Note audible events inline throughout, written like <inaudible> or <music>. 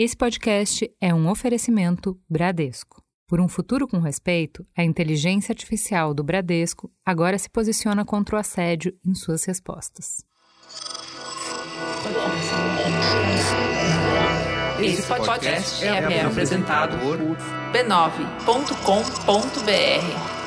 Esse podcast é um oferecimento Bradesco. Por um futuro com respeito, a inteligência artificial do Bradesco agora se posiciona contra o assédio em suas respostas. Esse podcast é, apresentado por b9.com.br.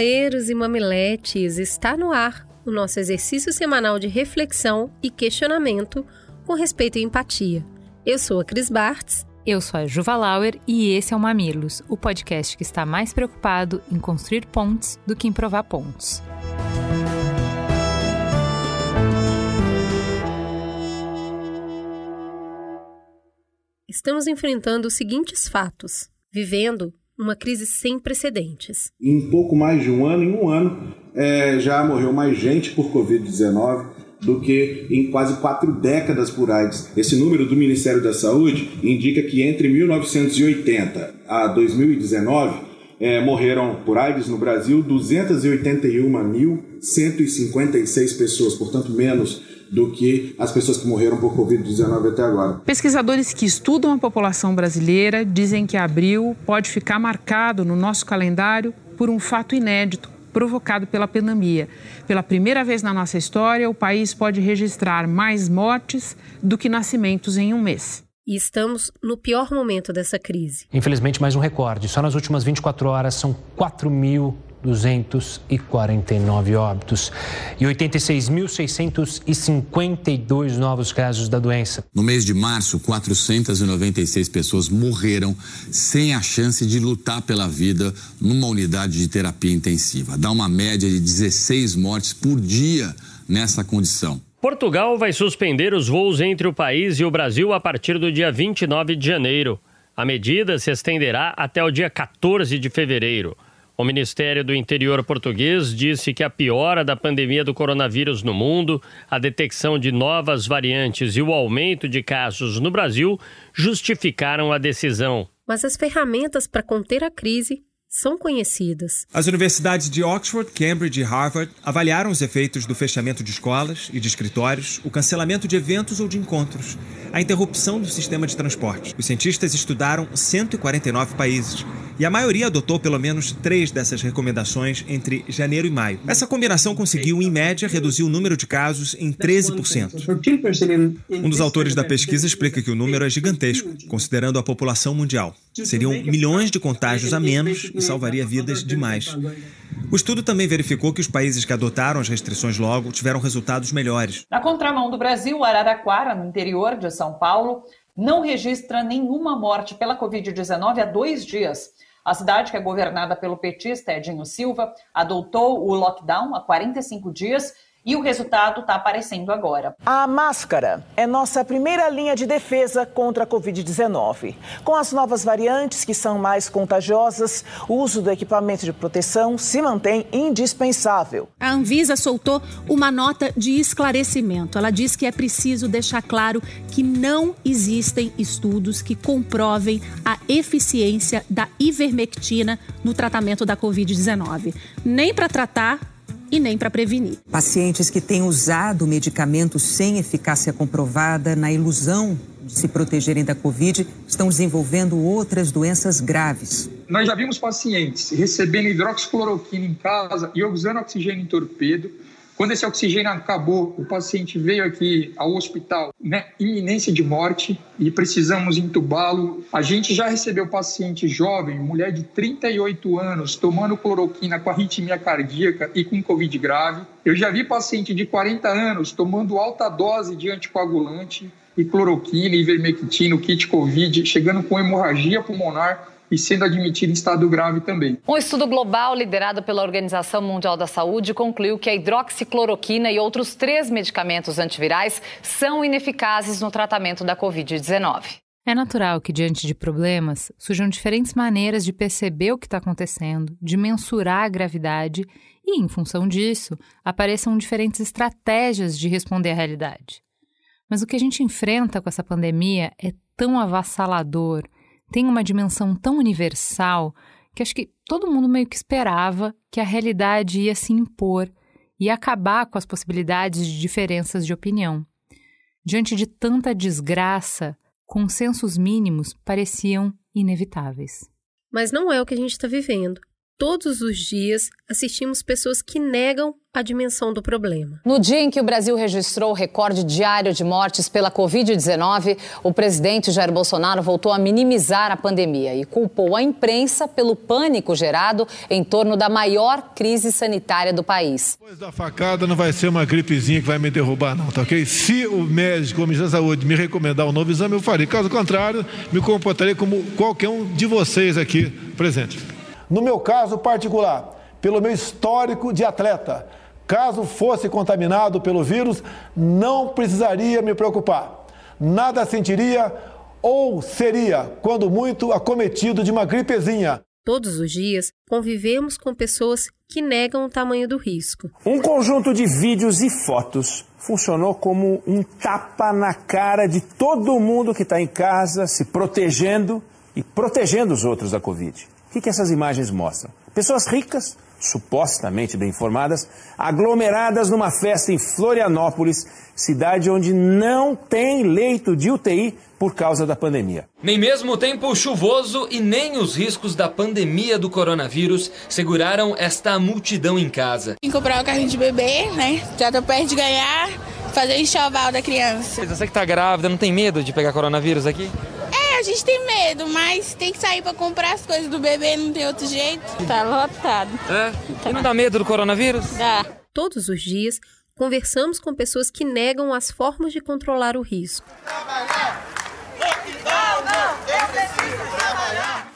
Mamileiros e mamiletes, está no ar o nosso exercício semanal de reflexão e questionamento com respeito e empatia. Eu sou a Cris Bartz. Eu sou a Juva Lauer e esse é o Mamilos, o podcast que está mais preocupado em construir pontes do que em provar pontos. Estamos enfrentando os seguintes fatos: vivendo uma crise sem precedentes. Em pouco mais de um ano, em um ano, é, já morreu mais gente por Covid-19 do que em quase quatro décadas por AIDS. Esse número do Ministério da Saúde indica que entre 1980 a 2019 é, morreram por AIDS no Brasil 281.156 pessoas, portanto menos do que as pessoas que morreram por Covid-19 até agora. Pesquisadores que estudam a população brasileira dizem que abril pode ficar marcado no nosso calendário por um fato inédito provocado pela pandemia. Pela primeira vez na nossa história, o país pode registrar mais mortes do que nascimentos em um mês. E estamos no pior momento dessa crise. Infelizmente, mais um recorde. Só nas últimas 24 horas são 4 mil 249 óbitos e 86.652 novos casos da doença. No mês de março, 496 pessoas morreram sem a chance de lutar pela vida numa unidade de terapia intensiva. Dá uma média de 16 mortes por dia nessa condição. Portugal vai suspender os voos entre o país e o Brasil a partir do dia 29 de janeiro. A medida se estenderá até o dia 14 de fevereiro. O Ministério do Interior português disse que a piora da pandemia do coronavírus no mundo, a detecção de novas variantes e o aumento de casos no Brasil justificaram a decisão. Mas as ferramentas para conter a crise são conhecidas. As universidades de Oxford, Cambridge e Harvard avaliaram os efeitos do fechamento de escolas e de escritórios, o cancelamento de eventos ou de encontros, a interrupção do sistema de transporte. Os cientistas estudaram 149 países e a maioria adotou pelo menos três dessas recomendações entre janeiro e maio. Essa combinação conseguiu, em média, reduzir o número de casos em 13%. Um dos autores da pesquisa explica que o número é gigantesco, considerando a população mundial. Seriam milhões de contágios a menos e salvaria vidas demais. O estudo também verificou que os países que adotaram as restrições logo tiveram resultados melhores. Na contramão do Brasil, Araraquara, no interior de São Paulo, não registra nenhuma morte pela Covid-19 há dois dias. A cidade, que é governada pelo petista Edinho Silva, adotou o lockdown há 45 dias e o resultado está aparecendo agora. A máscara é nossa primeira linha de defesa contra a Covid-19. Com as novas variantes que são mais contagiosas, o uso do equipamento de proteção se mantém indispensável. A Anvisa soltou uma nota de esclarecimento. Ela diz que é preciso deixar claro que não existem estudos que comprovem a eficiência da ivermectina no tratamento da Covid-19, nem para tratar e nem para prevenir. Pacientes que têm usado medicamentos sem eficácia comprovada, na ilusão de se protegerem da Covid, estão desenvolvendo outras doenças graves. Nós já vimos pacientes recebendo hidroxicloroquina em casa e usando oxigênio em torpedo quando esse oxigênio acabou, o paciente veio aqui ao hospital, né, iminência de morte e precisamos entubá-lo. A gente já recebeu paciente jovem, mulher de 38 anos, tomando cloroquina com arritmia cardíaca e com Covid grave. Eu já vi paciente de 40 anos tomando alta dose de anticoagulante e cloroquina, ivermectina, kit Covid, chegando com hemorragia pulmonar e sendo admitido em estado grave também. Um estudo global liderado pela Organização Mundial da Saúde concluiu que a hidroxicloroquina e outros três medicamentos antivirais são ineficazes no tratamento da Covid-19. É natural que, diante de problemas, surjam diferentes maneiras de perceber o que está acontecendo, de mensurar a gravidade e, em função disso, apareçam diferentes estratégias de responder à realidade. Mas o que a gente enfrenta com essa pandemia é tão avassalador, tem uma dimensão tão universal, que acho que todo mundo meio que esperava que a realidade ia se impor e acabar com as possibilidades de diferenças de opinião. Diante de tanta desgraça, consensos mínimos pareciam inevitáveis. Mas não é o que a gente está vivendo. Todos os dias assistimos pessoas que negam a dimensão do problema. No dia em que o Brasil registrou o recorde diário de mortes pela Covid-19, o presidente Jair Bolsonaro voltou a minimizar a pandemia e culpou a imprensa pelo pânico gerado em torno da maior crise sanitária do país. Depois da facada não vai ser uma gripezinha que vai me derrubar, não, tá ok? Se o médico, o Ministério da Saúde, me recomendar um novo exame, eu farei. Caso contrário, me comportarei como qualquer um de vocês aqui presente. No meu caso particular, pelo meu histórico de atleta, caso fosse contaminado pelo vírus, não precisaria me preocupar. Nada sentiria ou seria, quando muito, acometido de uma gripezinha. Todos os dias convivemos com pessoas que negam o tamanho do risco. Um conjunto de vídeos e fotos funcionou como um tapa na cara de todo mundo que está em casa, se protegendo e protegendo os outros da Covid. O que, que essas imagens mostram? Pessoas ricas, supostamente bem informadas, aglomeradas numa festa em Florianópolis, cidade onde não tem leito de UTI por causa da pandemia. Nem mesmo o tempo chuvoso e nem os riscos da pandemia do coronavírus seguraram esta multidão em casa. Vim comprar um carrinho de bebê, né? Já tô perto de ganhar, fazer enxoval da criança. Você que tá grávida, não tem medo de pegar coronavírus aqui? A gente tem medo, mas tem que sair para comprar as coisas do bebê, não tem outro jeito. Tá lotado. É? E não dá medo do coronavírus? Dá. Todos os dias, conversamos com pessoas que negam as formas de controlar o risco.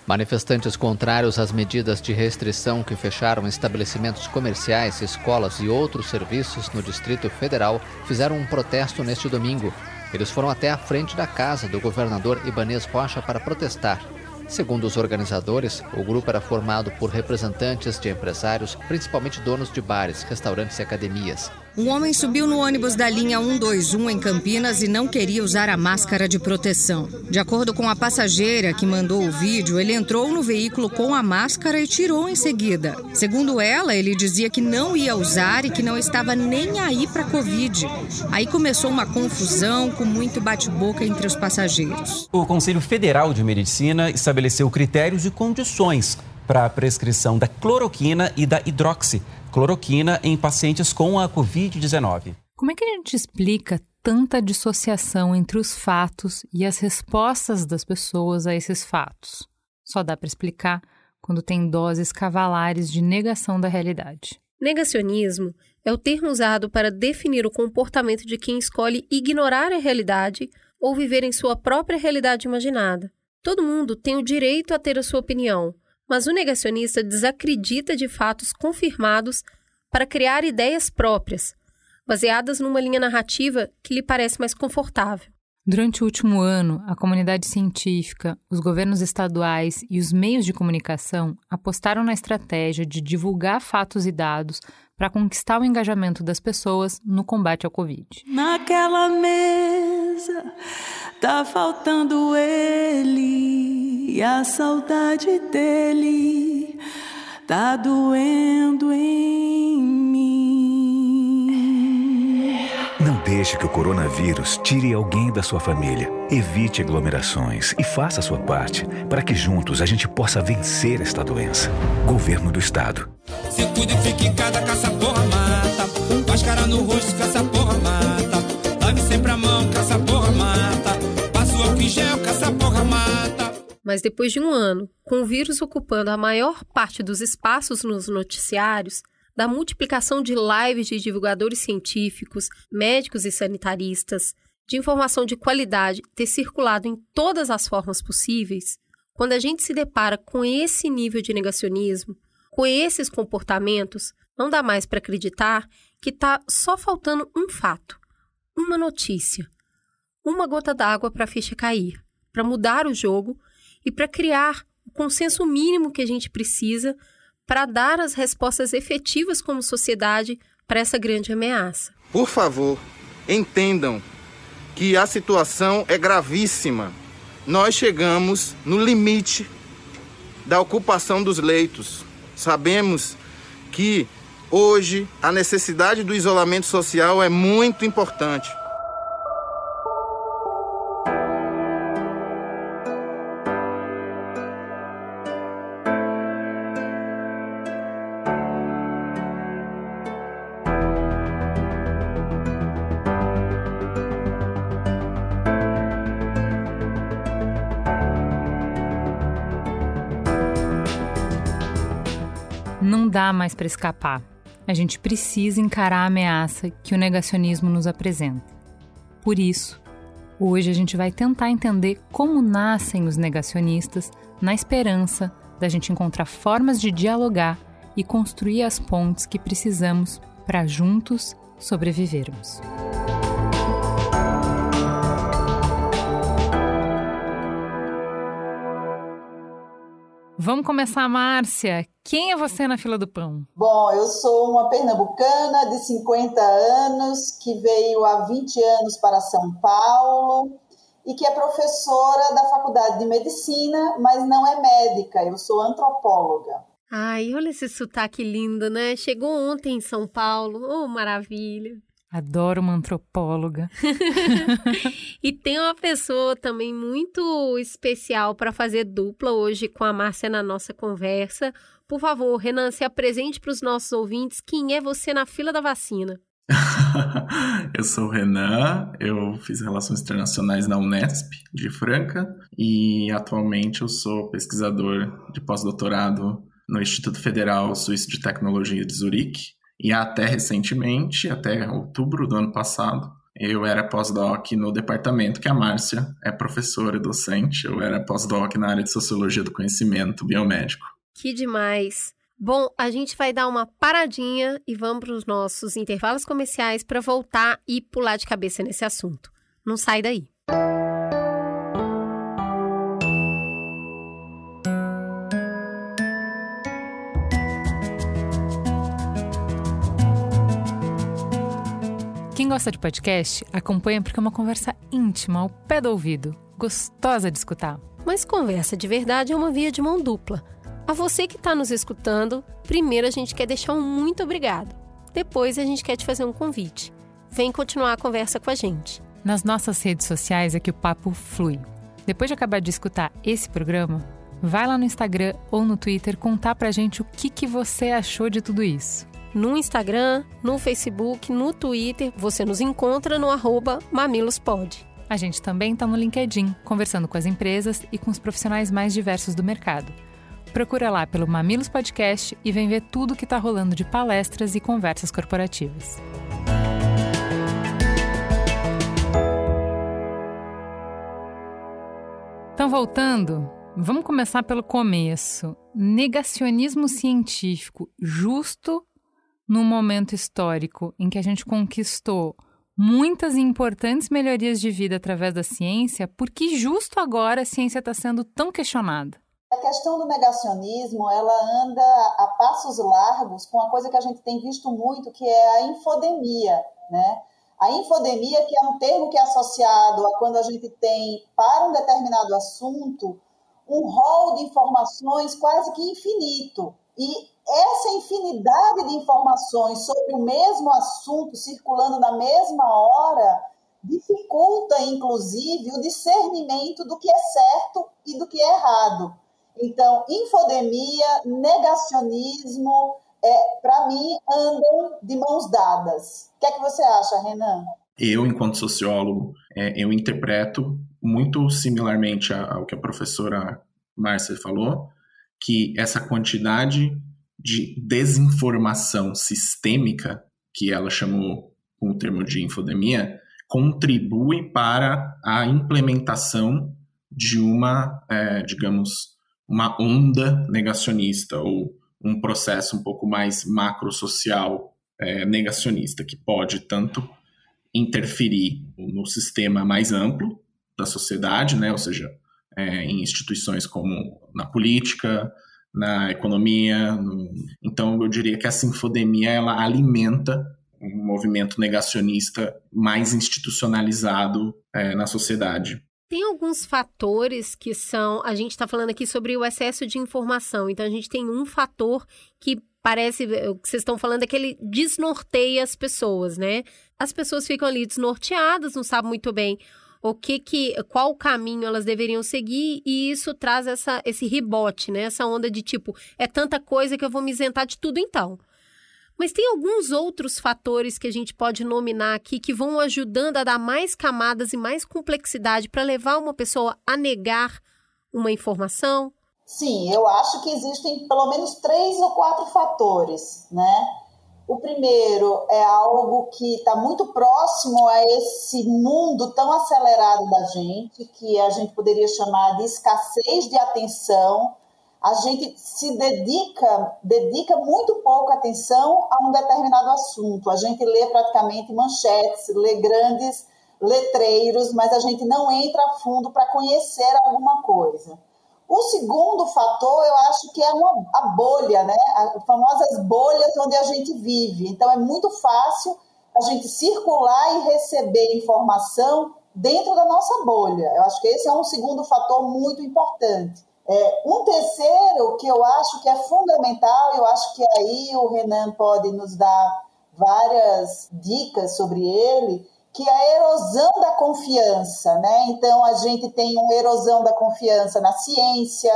Manifestantes contrários às medidas de restrição que fecharam estabelecimentos comerciais, escolas e outros serviços no Distrito Federal fizeram um protesto neste domingo. Eles foram até a frente da casa do governador Ibanez Rocha para protestar. Segundo os organizadores, o grupo era formado por representantes de empresários, principalmente donos de bares, restaurantes e academias. Um homem subiu no ônibus da linha 121 em Campinas e não queria usar a máscara de proteção. De acordo com a passageira que mandou o vídeo, ele entrou no veículo com a máscara e tirou em seguida. Segundo ela, ele dizia que não ia usar e que não estava nem aí para Covid. Aí começou uma confusão com muito bate-boca entre os passageiros. O Conselho Federal de Medicina estabeleceu critérios e condições para a prescrição da cloroquina e da hidroxi cloroquina em pacientes com a Covid-19. Como é que a gente explica tanta dissociação entre os fatos e as respostas das pessoas a esses fatos? Só dá para explicar quando tem doses cavalares de negação da realidade. Negacionismo é o termo usado para definir o comportamento de quem escolhe ignorar a realidade ou viver em sua própria realidade imaginada. Todo mundo tem o direito a ter a sua opinião, mas o negacionista desacredita de fatos confirmados para criar ideias próprias, baseadas numa linha narrativa que lhe parece mais confortável. Durante o último ano, a comunidade científica, os governos estaduais e os meios de comunicação apostaram na estratégia de divulgar fatos e dados para conquistar o engajamento das pessoas no combate ao Covid. Naquela mesa tá faltando ele e a saudade dele tá doendo em mim. Deixe que o coronavírus tire alguém da sua família. Evite aglomerações e faça a sua parte para que juntos a gente possa vencer esta doença. Governo do Estado. Se cuida e fique em casa, caça porra mata. Máscara no rosto, caça porra mata. Lave sempre a mão, caça porra mata. Passa o álcool em gel, caça porra mata. Mas depois de um ano, com o vírus ocupando a maior parte dos espaços nos noticiários, da multiplicação de lives de divulgadores científicos, médicos e sanitaristas, de informação de qualidade ter circulado em todas as formas possíveis, quando a gente se depara com esse nível de negacionismo, com esses comportamentos, não dá mais para acreditar que está só faltando um fato, uma notícia, uma gota d'água para a ficha cair, para mudar o jogo e para criar o consenso mínimo que a gente precisa para dar as respostas efetivas como sociedade para essa grande ameaça. Por favor, entendam que a situação é gravíssima. Nós chegamos no limite da ocupação dos leitos. Sabemos que hoje a necessidade do isolamento social é muito importante. Dá mais para escapar. A gente precisa encarar a ameaça que o negacionismo nos apresenta. Por isso, hoje a gente vai tentar entender como nascem os negacionistas na esperança da gente encontrar formas de dialogar e construir as pontes que precisamos para juntos sobrevivermos. Vamos começar, Márcia. Quem é você na fila do pão? Bom, eu sou uma pernambucana de 50 anos que veio há 20 anos para São Paulo e que é professora da Faculdade de Medicina, mas não é médica, eu sou antropóloga. Ai, olha esse sotaque lindo, né? Chegou ontem em São Paulo. Oh, maravilha. Adoro uma antropóloga. <laughs> e tem uma pessoa também muito especial para fazer dupla hoje com a Márcia na nossa conversa. Por favor, Renan, se apresente para os nossos ouvintes. Quem é você na fila da vacina? <laughs> eu sou o Renan, eu fiz Relações Internacionais na Unesp de Franca e atualmente eu sou pesquisador de pós-doutorado no Instituto Federal Suíço de Tecnologia de Zurique e até recentemente, até outubro do ano passado, eu era pós-doc no departamento que a Márcia é professora e docente. Eu era pós-doc na área de Sociologia do Conhecimento Biomédico. Que demais! Bom, a gente vai dar uma paradinha e vamos para os nossos intervalos comerciais para voltar e pular de cabeça nesse assunto. Não sai daí. Quem gosta de podcast, acompanha porque é uma conversa íntima, ao pé do ouvido, gostosa de escutar. Mas conversa de verdade é uma via de mão dupla. A você que está nos escutando, primeiro a gente quer deixar um muito obrigado. Depois a gente quer te fazer um convite. Vem continuar a conversa com a gente. Nas nossas redes sociais é que o papo flui. Depois de acabar de escutar esse programa, vai lá no Instagram ou no Twitter contar pra gente o que, que você achou de tudo isso no Instagram, no Facebook, no Twitter. Você nos encontra no arroba mamilospod. A gente também está no LinkedIn, conversando com as empresas e com os profissionais mais diversos do mercado. Procura lá pelo Mamilos Podcast e vem ver tudo que está rolando de palestras e conversas corporativas. Então, voltando, vamos começar pelo começo. Negacionismo científico justo num momento histórico em que a gente conquistou muitas importantes melhorias de vida através da ciência, por que justo agora a ciência está sendo tão questionada? A questão do negacionismo, ela anda a passos largos com uma coisa que a gente tem visto muito, que é a infodemia, né? A infodemia, que é um termo que é associado a quando a gente tem, para um determinado assunto, um rol de informações quase que infinito. E essa infinidade de informações sobre o mesmo assunto circulando na mesma hora dificulta, inclusive, o discernimento do que é certo e do que é errado. Então, infodemia, negacionismo, é, para mim, andam de mãos dadas. O que é que você acha, Renan? Eu, enquanto sociólogo, é, eu interpreto muito similarmente ao que a professora Márcia falou, que essa quantidade de desinformação sistêmica, que ela chamou com o termo de infodemia, contribui para a implementação de uma, é, digamos, uma onda negacionista ou um processo um pouco mais macrosocial é, negacionista, que pode tanto interferir no sistema mais amplo da sociedade, né, ou seja, é, em instituições como na política, na economia. No... Então, eu diria que essa infodemia ela alimenta um movimento negacionista mais institucionalizado é, na sociedade. Tem alguns fatores que são. A gente está falando aqui sobre o excesso de informação. Então, a gente tem um fator que parece. O que vocês estão falando é que ele desnorteia as pessoas, né? As pessoas ficam ali desnorteadas, não sabem muito bem o que que qual caminho elas deveriam seguir e isso traz essa esse rebote, né? Essa onda de tipo, é tanta coisa que eu vou me isentar de tudo então. Mas tem alguns outros fatores que a gente pode nominar aqui que vão ajudando a dar mais camadas e mais complexidade para levar uma pessoa a negar uma informação? Sim, eu acho que existem pelo menos três ou quatro fatores, né? O primeiro é algo que está muito próximo a esse mundo tão acelerado da gente, que a gente poderia chamar de escassez de atenção, a gente se dedica, dedica muito pouca atenção a um determinado assunto. A gente lê praticamente manchetes, lê grandes letreiros, mas a gente não entra a fundo para conhecer alguma coisa. O segundo fator, eu acho que é uma, a bolha, né? As famosas bolhas onde a gente vive. Então, é muito fácil a gente circular e receber informação dentro da nossa bolha. Eu acho que esse é um segundo fator muito importante. É, um terceiro que eu acho que é fundamental, eu acho que aí o Renan pode nos dar várias dicas sobre ele, que é a erosão da confiança, né? Então a gente tem uma erosão da confiança na ciência,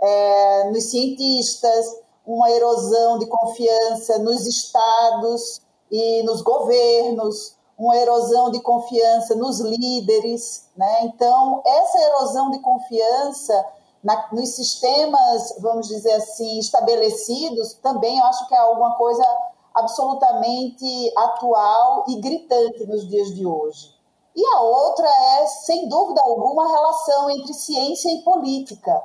é, nos cientistas, uma erosão de confiança nos estados e nos governos, uma erosão de confiança nos líderes, né? Então essa erosão de confiança na, nos sistemas, vamos dizer assim, estabelecidos, também eu acho que é alguma coisa absolutamente atual e gritante nos dias de hoje. E a outra é, sem dúvida alguma, a relação entre ciência e política.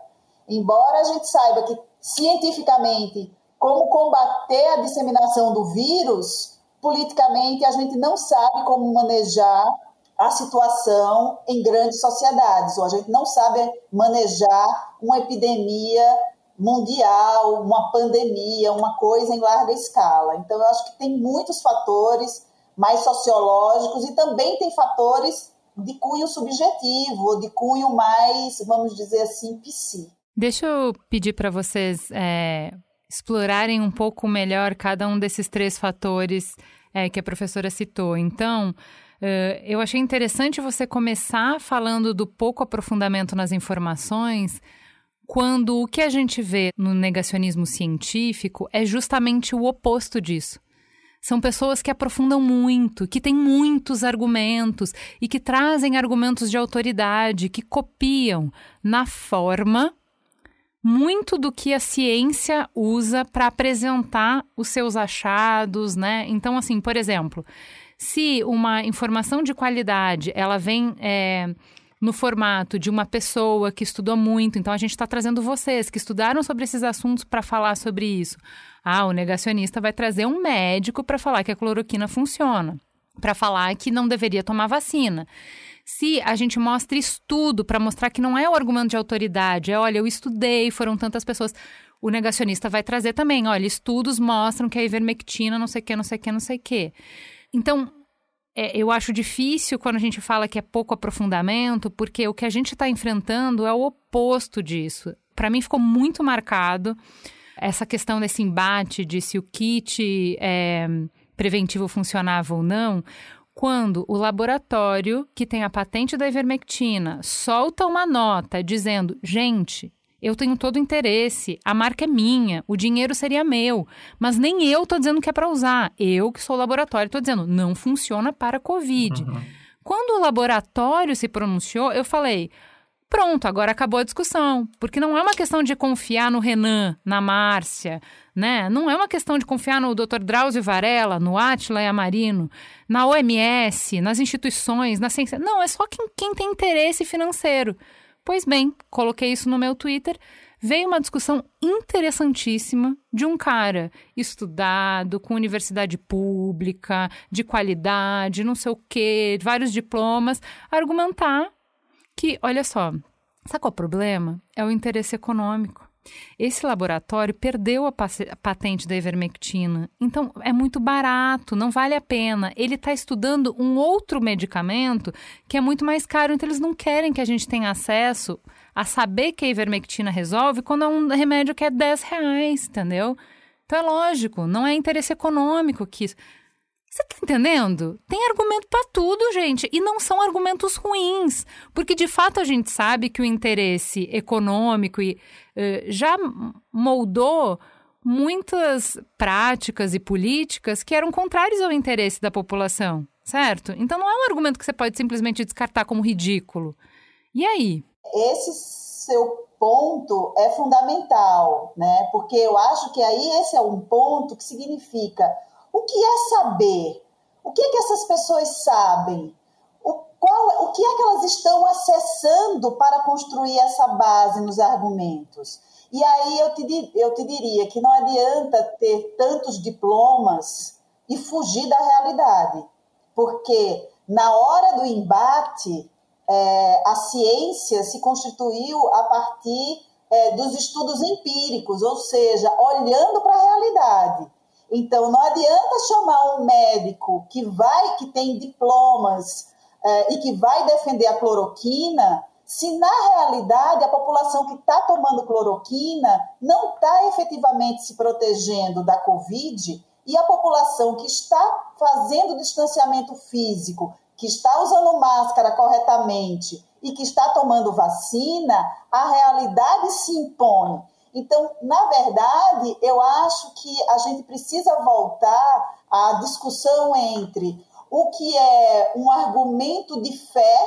Embora a gente saiba que, cientificamente, como combater a disseminação do vírus, politicamente a gente não sabe como manejar a situação em grandes sociedades, ou a gente não sabe manejar uma epidemia mundial, uma pandemia, uma coisa em larga escala. Então, eu acho que tem muitos fatores mais sociológicos e também tem fatores de cunho subjetivo, de cunho mais, vamos dizer assim, psi. Deixa eu pedir para vocês é, explorarem um pouco melhor cada um desses três fatores é, que a professora citou. Então, Uh, eu achei interessante você começar falando do pouco aprofundamento nas informações, quando o que a gente vê no negacionismo científico é justamente o oposto disso. São pessoas que aprofundam muito, que têm muitos argumentos e que trazem argumentos de autoridade, que copiam na forma muito do que a ciência usa para apresentar os seus achados, né? Então, assim, por exemplo, se uma informação de qualidade ela vem é, no formato de uma pessoa que estudou muito, então a gente está trazendo vocês que estudaram sobre esses assuntos para falar sobre isso. Ah, o negacionista vai trazer um médico para falar que a cloroquina funciona, para falar que não deveria tomar vacina. Se a gente mostra estudo para mostrar que não é o argumento de autoridade, é olha, eu estudei, foram tantas pessoas. O negacionista vai trazer também, olha, estudos mostram que a ivermectina, não sei o que, não sei o que, não sei o que. Então, é, eu acho difícil quando a gente fala que é pouco aprofundamento, porque o que a gente está enfrentando é o oposto disso. Para mim ficou muito marcado essa questão desse embate de se o kit é, preventivo funcionava ou não, quando o laboratório que tem a patente da ivermectina solta uma nota dizendo: gente, eu tenho todo o interesse, a marca é minha, o dinheiro seria meu, mas nem eu estou dizendo que é para usar. Eu, que sou laboratório, estou dizendo não funciona para Covid. Uhum. Quando o laboratório se pronunciou, eu falei: pronto, agora acabou a discussão. Porque não é uma questão de confiar no Renan, na Márcia, né? Não é uma questão de confiar no Dr. Drauzio Varela, no Atila e Amarino, na OMS, nas instituições, na ciência. Não, é só quem, quem tem interesse financeiro. Pois bem, coloquei isso no meu Twitter. Veio uma discussão interessantíssima de um cara estudado, com universidade pública, de qualidade, não sei o quê, vários diplomas, argumentar que, olha só, sabe qual é o problema? É o interesse econômico. Esse laboratório perdeu a patente da ivermectina, então é muito barato, não vale a pena. Ele está estudando um outro medicamento que é muito mais caro, então eles não querem que a gente tenha acesso a saber que a ivermectina resolve quando é um remédio que é 10 reais, entendeu? Então é lógico, não é interesse econômico que isso. Você tá entendendo? Tem argumento para tudo, gente. E não são argumentos ruins. Porque, de fato, a gente sabe que o interesse econômico e, uh, já moldou muitas práticas e políticas que eram contrárias ao interesse da população, certo? Então não é um argumento que você pode simplesmente descartar como ridículo. E aí? Esse seu ponto é fundamental, né? Porque eu acho que aí esse é um ponto que significa o que é saber? O que é que essas pessoas sabem? O, qual, o que é que elas estão acessando para construir essa base nos argumentos? E aí eu te, eu te diria que não adianta ter tantos diplomas e fugir da realidade, porque na hora do embate, é, a ciência se constituiu a partir é, dos estudos empíricos, ou seja, olhando para a realidade. Então, não adianta chamar um médico que vai, que tem diplomas é, e que vai defender a cloroquina, se na realidade a população que está tomando cloroquina não está efetivamente se protegendo da Covid e a população que está fazendo distanciamento físico, que está usando máscara corretamente e que está tomando vacina, a realidade se impõe. Então, na verdade, eu acho que a gente precisa voltar à discussão entre o que é um argumento de fé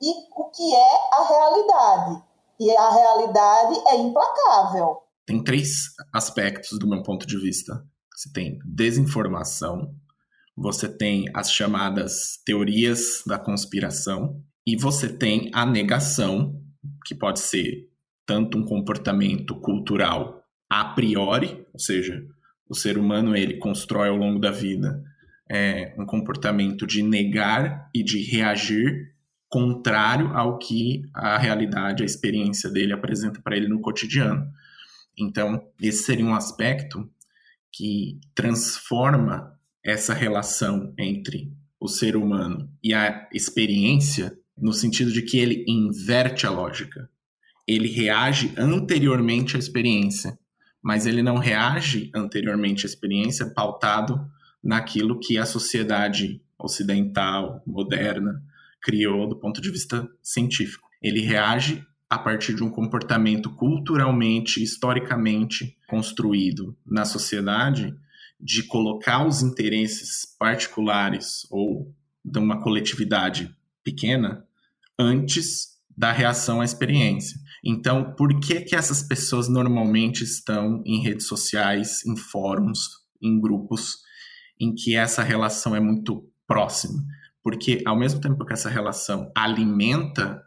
e o que é a realidade. E a realidade é implacável. Tem três aspectos do meu ponto de vista. Você tem desinformação, você tem as chamadas teorias da conspiração e você tem a negação, que pode ser tanto um comportamento cultural a priori, ou seja, o ser humano ele constrói ao longo da vida é, um comportamento de negar e de reagir contrário ao que a realidade, a experiência dele apresenta para ele no cotidiano. Então, esse seria um aspecto que transforma essa relação entre o ser humano e a experiência no sentido de que ele inverte a lógica ele reage anteriormente à experiência, mas ele não reage anteriormente à experiência pautado naquilo que a sociedade ocidental, moderna, criou do ponto de vista científico. Ele reage a partir de um comportamento culturalmente, historicamente construído na sociedade de colocar os interesses particulares ou de uma coletividade pequena antes da reação à experiência. Então, por que que essas pessoas normalmente estão em redes sociais, em fóruns, em grupos em que essa relação é muito próxima? Porque ao mesmo tempo que essa relação alimenta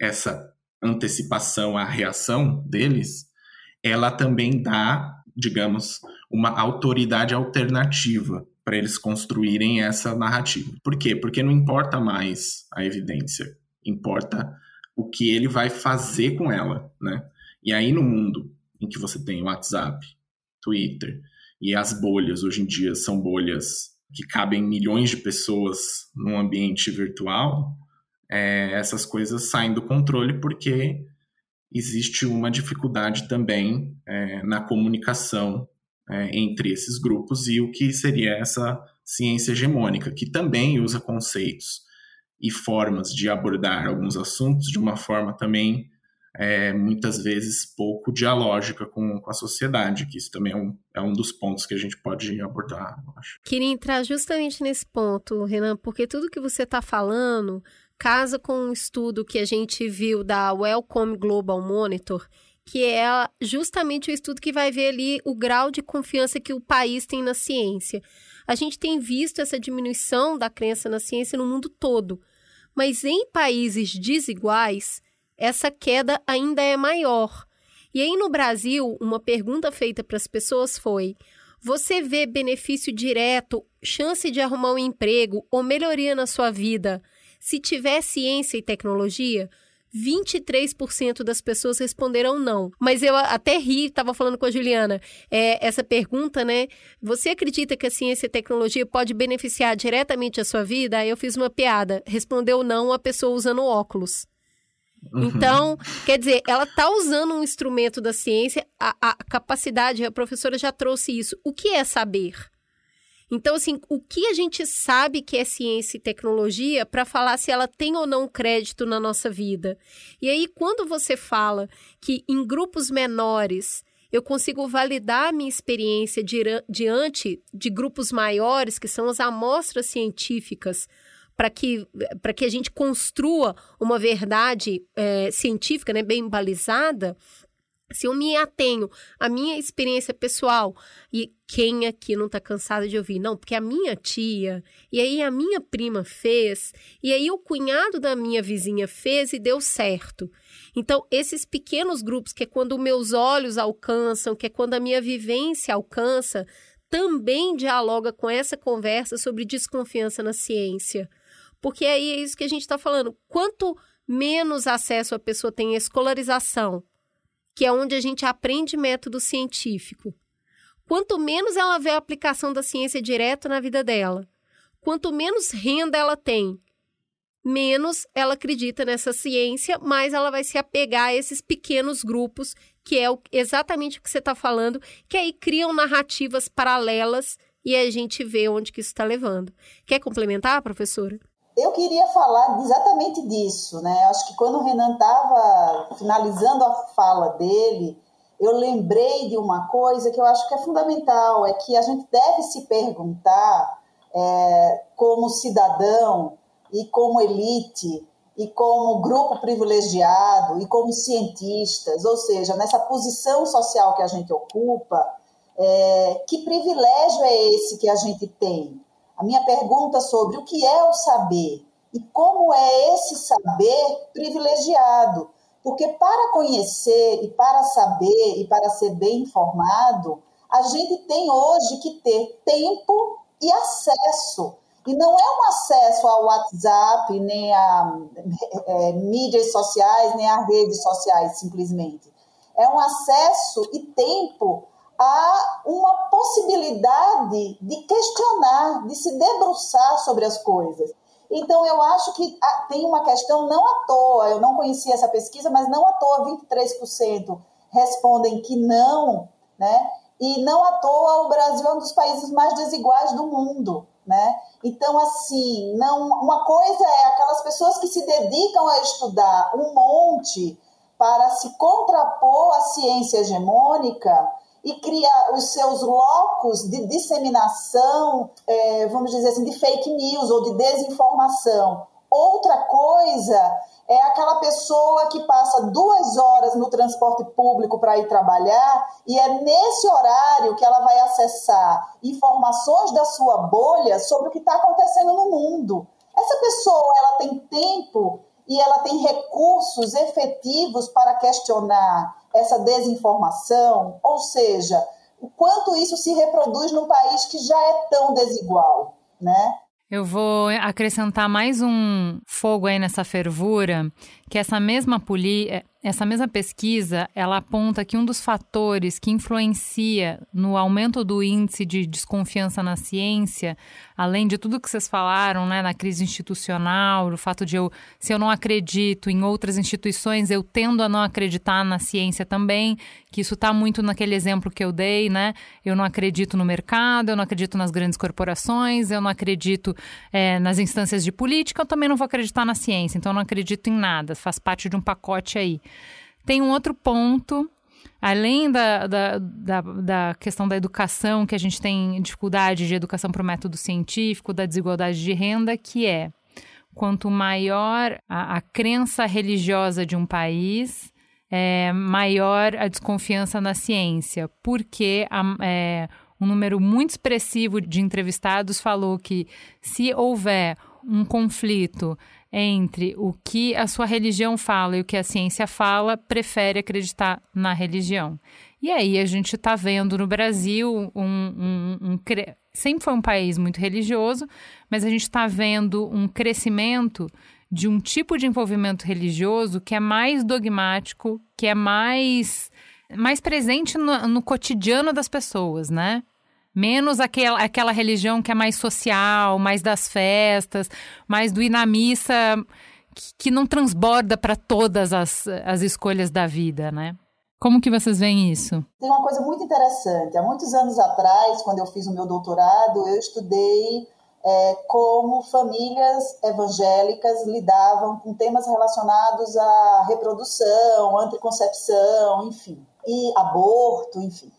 essa antecipação à reação deles, ela também dá, digamos, uma autoridade alternativa para eles construírem essa narrativa. Por quê? Porque não importa mais a evidência, importa o que ele vai fazer com ela, né? E aí no mundo em que você tem WhatsApp, Twitter e as bolhas hoje em dia são bolhas que cabem milhões de pessoas num ambiente virtual, é, essas coisas saem do controle porque existe uma dificuldade também é, na comunicação é, entre esses grupos e o que seria essa ciência hegemônica, que também usa conceitos e formas de abordar alguns assuntos de uma forma também é, muitas vezes pouco dialógica com, com a sociedade, que isso também é um, é um dos pontos que a gente pode abordar, eu acho. Queria entrar justamente nesse ponto, Renan, porque tudo que você está falando casa com um estudo que a gente viu da Wellcome Global Monitor, que é justamente o estudo que vai ver ali o grau de confiança que o país tem na ciência. A gente tem visto essa diminuição da crença na ciência no mundo todo. Mas em países desiguais, essa queda ainda é maior. E aí no Brasil, uma pergunta feita para as pessoas foi: você vê benefício direto, chance de arrumar um emprego ou melhoria na sua vida se tiver ciência e tecnologia? 23% das pessoas responderam não. Mas eu até ri, estava falando com a Juliana, é, essa pergunta, né? Você acredita que a ciência e a tecnologia pode beneficiar diretamente a sua vida? Aí eu fiz uma piada. Respondeu não a pessoa usando óculos. Uhum. Então, quer dizer, ela está usando um instrumento da ciência, a, a capacidade, a professora já trouxe isso. O que é saber? Então, assim, o que a gente sabe que é ciência e tecnologia para falar se ela tem ou não crédito na nossa vida? E aí, quando você fala que em grupos menores eu consigo validar a minha experiência diante de grupos maiores, que são as amostras científicas, para que, que a gente construa uma verdade é, científica né, bem balizada, se eu me atenho à minha experiência pessoal, e quem aqui não está cansado de ouvir? Não, porque a minha tia, e aí a minha prima fez, e aí o cunhado da minha vizinha fez e deu certo. Então, esses pequenos grupos, que é quando meus olhos alcançam, que é quando a minha vivência alcança, também dialoga com essa conversa sobre desconfiança na ciência. Porque aí é isso que a gente está falando. Quanto menos acesso a pessoa tem à escolarização, que é onde a gente aprende método científico. Quanto menos ela vê a aplicação da ciência direto na vida dela, quanto menos renda ela tem, menos ela acredita nessa ciência, mais ela vai se apegar a esses pequenos grupos, que é exatamente o que você está falando, que aí criam narrativas paralelas e a gente vê onde que isso está levando. Quer complementar, professora? Eu queria falar exatamente disso, né? Acho que quando o Renan estava finalizando a fala dele, eu lembrei de uma coisa que eu acho que é fundamental, é que a gente deve se perguntar, é, como cidadão e como elite e como grupo privilegiado e como cientistas, ou seja, nessa posição social que a gente ocupa, é, que privilégio é esse que a gente tem? A minha pergunta sobre o que é o saber e como é esse saber privilegiado. Porque para conhecer e para saber e para ser bem informado, a gente tem hoje que ter tempo e acesso. E não é um acesso ao WhatsApp, nem a é, mídias sociais, nem a redes sociais, simplesmente. É um acesso e tempo há uma possibilidade de questionar, de se debruçar sobre as coisas. Então, eu acho que tem uma questão não à toa, eu não conhecia essa pesquisa, mas não à toa 23% respondem que não, né? E não à toa o Brasil é um dos países mais desiguais do mundo, né? Então, assim, não, uma coisa é aquelas pessoas que se dedicam a estudar um monte para se contrapor à ciência hegemônica, e cria os seus locos de disseminação, é, vamos dizer assim, de fake news ou de desinformação. Outra coisa é aquela pessoa que passa duas horas no transporte público para ir trabalhar e é nesse horário que ela vai acessar informações da sua bolha sobre o que está acontecendo no mundo. Essa pessoa ela tem tempo e ela tem recursos efetivos para questionar essa desinformação, ou seja, o quanto isso se reproduz num país que já é tão desigual, né? Eu vou acrescentar mais um fogo aí nessa fervura, que essa mesma poli essa mesma pesquisa, ela aponta que um dos fatores que influencia no aumento do índice de desconfiança na ciência, além de tudo que vocês falaram, né, na crise institucional, o fato de eu, se eu não acredito em outras instituições, eu tendo a não acreditar na ciência também, que isso está muito naquele exemplo que eu dei, né? Eu não acredito no mercado, eu não acredito nas grandes corporações, eu não acredito é, nas instâncias de política, eu também não vou acreditar na ciência, então eu não acredito em nada, faz parte de um pacote aí. Tem um outro ponto, além da, da, da, da, questão da educação, que a gente tem dificuldade de educação para o método científico, da desigualdade de renda, que é quanto maior a, a crença religiosa de um país, é, maior a desconfiança na ciência, porque a, é, um número muito expressivo de entrevistados falou que se houver um conflito entre o que a sua religião fala e o que a ciência fala, prefere acreditar na religião. E aí a gente está vendo no Brasil um, um, um, sempre foi um país muito religioso, mas a gente está vendo um crescimento de um tipo de envolvimento religioso que é mais dogmático, que é mais, mais presente no, no cotidiano das pessoas, né? Menos aquela, aquela religião que é mais social, mais das festas, mais do ir na missa, que, que não transborda para todas as, as escolhas da vida, né? Como que vocês veem isso? Tem uma coisa muito interessante. Há muitos anos atrás, quando eu fiz o meu doutorado, eu estudei é, como famílias evangélicas lidavam com temas relacionados à reprodução, anticoncepção, enfim, e aborto, enfim.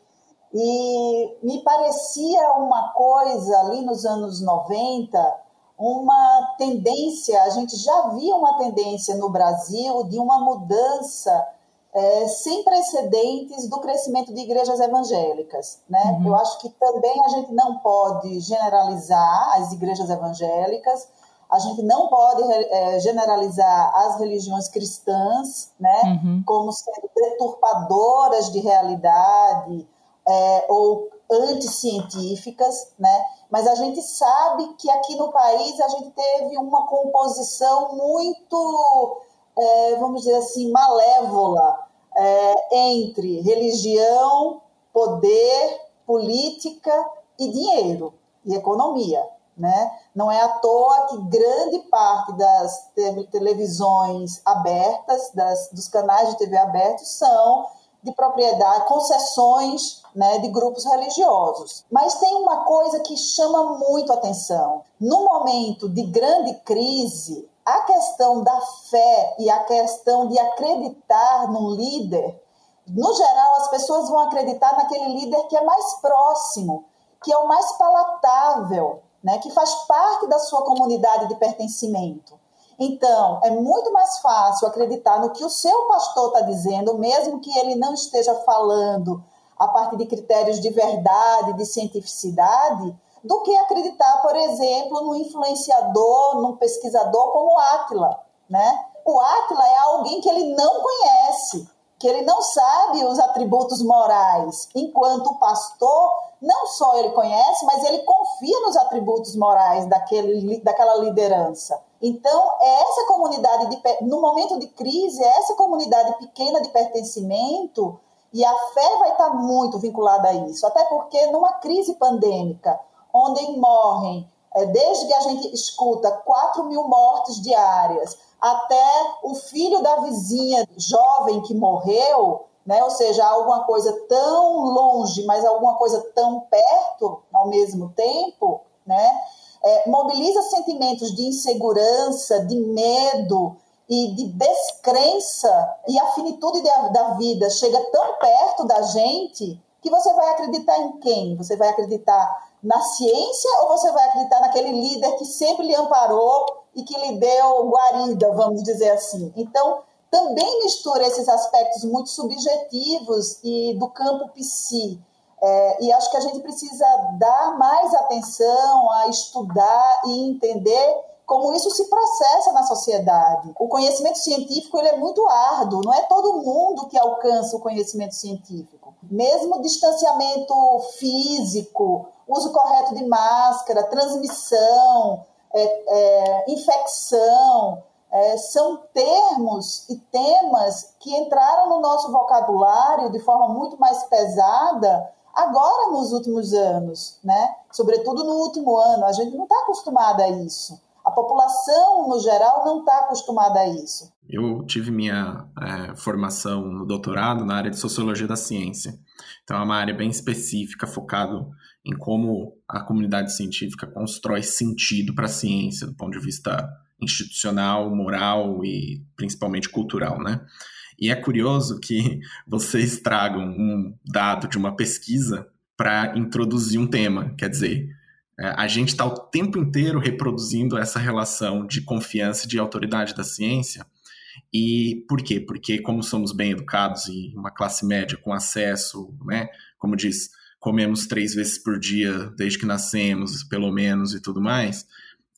E me parecia uma coisa ali nos anos 90, uma tendência, a gente já via uma tendência no Brasil de uma mudança é, sem precedentes do crescimento de igrejas evangélicas. Né? Uhum. Eu acho que também a gente não pode generalizar as igrejas evangélicas, a gente não pode é, generalizar as religiões cristãs né, uhum. como sendo deturpadoras de realidade, é, ou anticientíficas, né? mas a gente sabe que aqui no país a gente teve uma composição muito, é, vamos dizer assim, malévola é, entre religião, poder, política e dinheiro e economia. Né? Não é à toa que grande parte das televisões abertas, das, dos canais de TV abertos, são de propriedade, concessões né, de grupos religiosos. Mas tem uma coisa que chama muito atenção. No momento de grande crise, a questão da fé e a questão de acreditar num líder, no geral, as pessoas vão acreditar naquele líder que é mais próximo, que é o mais palatável, né, que faz parte da sua comunidade de pertencimento. Então, é muito mais fácil acreditar no que o seu pastor está dizendo, mesmo que ele não esteja falando a partir de critérios de verdade, de cientificidade, do que acreditar, por exemplo, no influenciador, num pesquisador como o Átila, né? O Átila é alguém que ele não conhece, que ele não sabe os atributos morais, enquanto o pastor não só ele conhece, mas ele confia nos atributos morais daquele, daquela liderança. Então, é essa comunidade, de, no momento de crise, é essa comunidade pequena de pertencimento, e a fé vai estar muito vinculada a isso, até porque numa crise pandêmica, onde morrem, é, desde que a gente escuta 4 mil mortes diárias, até o filho da vizinha jovem que morreu, né? ou seja, alguma coisa tão longe, mas alguma coisa tão perto ao mesmo tempo, né? É, mobiliza sentimentos de insegurança, de medo e de descrença, e a finitude da, da vida chega tão perto da gente que você vai acreditar em quem? Você vai acreditar na ciência ou você vai acreditar naquele líder que sempre lhe amparou e que lhe deu guarida, vamos dizer assim? Então, também mistura esses aspectos muito subjetivos e do campo psi. É, e acho que a gente precisa dar mais atenção a estudar e entender como isso se processa na sociedade. O conhecimento científico ele é muito árduo, não é todo mundo que alcança o conhecimento científico. Mesmo distanciamento físico, uso correto de máscara, transmissão, é, é, infecção, é, são termos e temas que entraram no nosso vocabulário de forma muito mais pesada agora nos últimos anos, né? Sobretudo no último ano, a gente não está acostumada a isso. A população, no geral, não está acostumada a isso. Eu tive minha é, formação no doutorado na área de sociologia da ciência. Então, é uma área bem específica, focado em como a comunidade científica constrói sentido para a ciência, do ponto de vista institucional, moral e principalmente cultural, né? E é curioso que <laughs> vocês tragam um dado de uma pesquisa para introduzir um tema, quer dizer, é, a gente está o tempo inteiro reproduzindo essa relação de confiança e de autoridade da ciência. E por quê? Porque como somos bem educados e uma classe média com acesso, né, como diz, comemos três vezes por dia desde que nascemos, pelo menos, e tudo mais,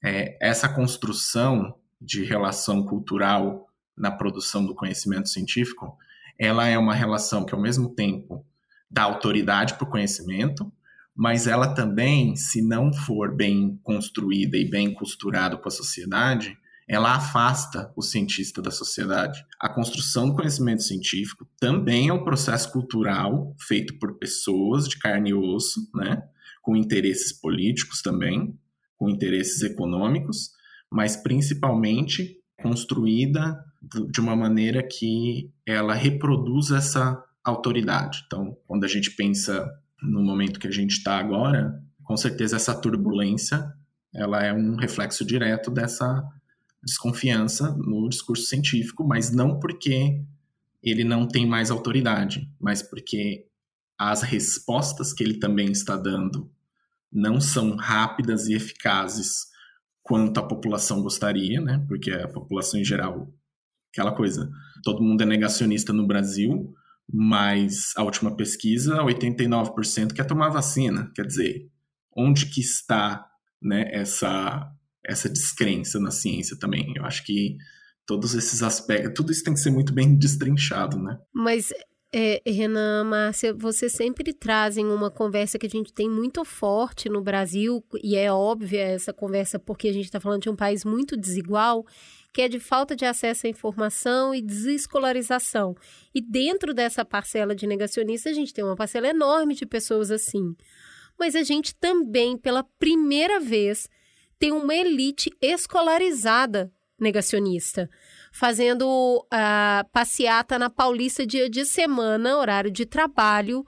é, essa construção de relação cultural na produção do conhecimento científico, ela é uma relação que, ao mesmo tempo, dá autoridade para o conhecimento, mas ela também, se não for bem construída e bem costurada com a sociedade, ela afasta o cientista da sociedade. A construção do conhecimento científico também é um processo cultural feito por pessoas de carne e osso, né, com interesses políticos também, com interesses econômicos, mas principalmente construída de uma maneira que ela reproduz essa autoridade. Então, quando a gente pensa no momento que a gente está agora, com certeza essa turbulência ela é um reflexo direto dessa desconfiança no discurso científico, mas não porque ele não tem mais autoridade, mas porque as respostas que ele também está dando não são rápidas e eficazes quanto a população gostaria, né? Porque a população em geral, aquela coisa, todo mundo é negacionista no Brasil, mas a última pesquisa, 89% quer tomar vacina. Quer dizer, onde que está né, essa, essa descrença na ciência também? Eu acho que todos esses aspectos, tudo isso tem que ser muito bem destrinchado, né? Mas é, Renan, Márcia, vocês sempre trazem uma conversa que a gente tem muito forte no Brasil, e é óbvia essa conversa porque a gente está falando de um país muito desigual, que é de falta de acesso à informação e desescolarização. E dentro dessa parcela de negacionistas, a gente tem uma parcela enorme de pessoas assim. Mas a gente também, pela primeira vez, tem uma elite escolarizada negacionista, fazendo uh, passeata na Paulista dia de semana, horário de trabalho,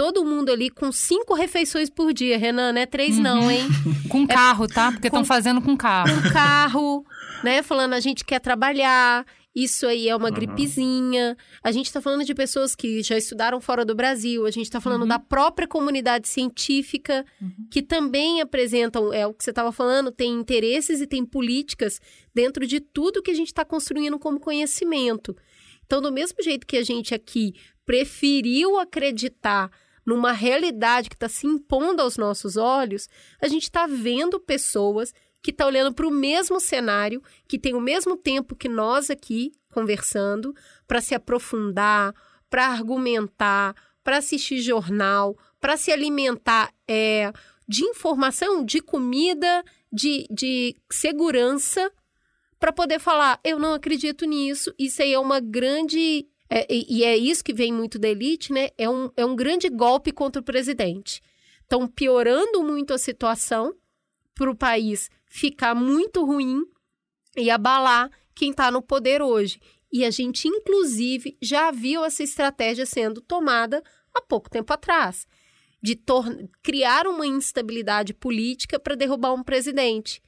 todo mundo ali com cinco refeições por dia, Renan, não é três uhum. não, hein? <laughs> com carro, tá? Porque estão fazendo com carro. Com carro, né? Falando a gente quer trabalhar, isso aí é uma uhum. gripezinha. A gente está falando de pessoas que já estudaram fora do Brasil, a gente está falando uhum. da própria comunidade científica, uhum. que também apresentam, é o que você estava falando, tem interesses e tem políticas dentro de tudo que a gente está construindo como conhecimento. Então, do mesmo jeito que a gente aqui preferiu acreditar numa realidade que está se impondo aos nossos olhos, a gente está vendo pessoas que está olhando para o mesmo cenário, que tem o mesmo tempo que nós aqui conversando, para se aprofundar, para argumentar, para assistir jornal, para se alimentar é, de informação, de comida, de, de segurança, para poder falar: eu não acredito nisso, isso aí é uma grande. É, e é isso que vem muito da elite, né? É um, é um grande golpe contra o presidente. Estão piorando muito a situação para o país ficar muito ruim e abalar quem está no poder hoje. E a gente, inclusive, já viu essa estratégia sendo tomada há pouco tempo atrás de criar uma instabilidade política para derrubar um presidente.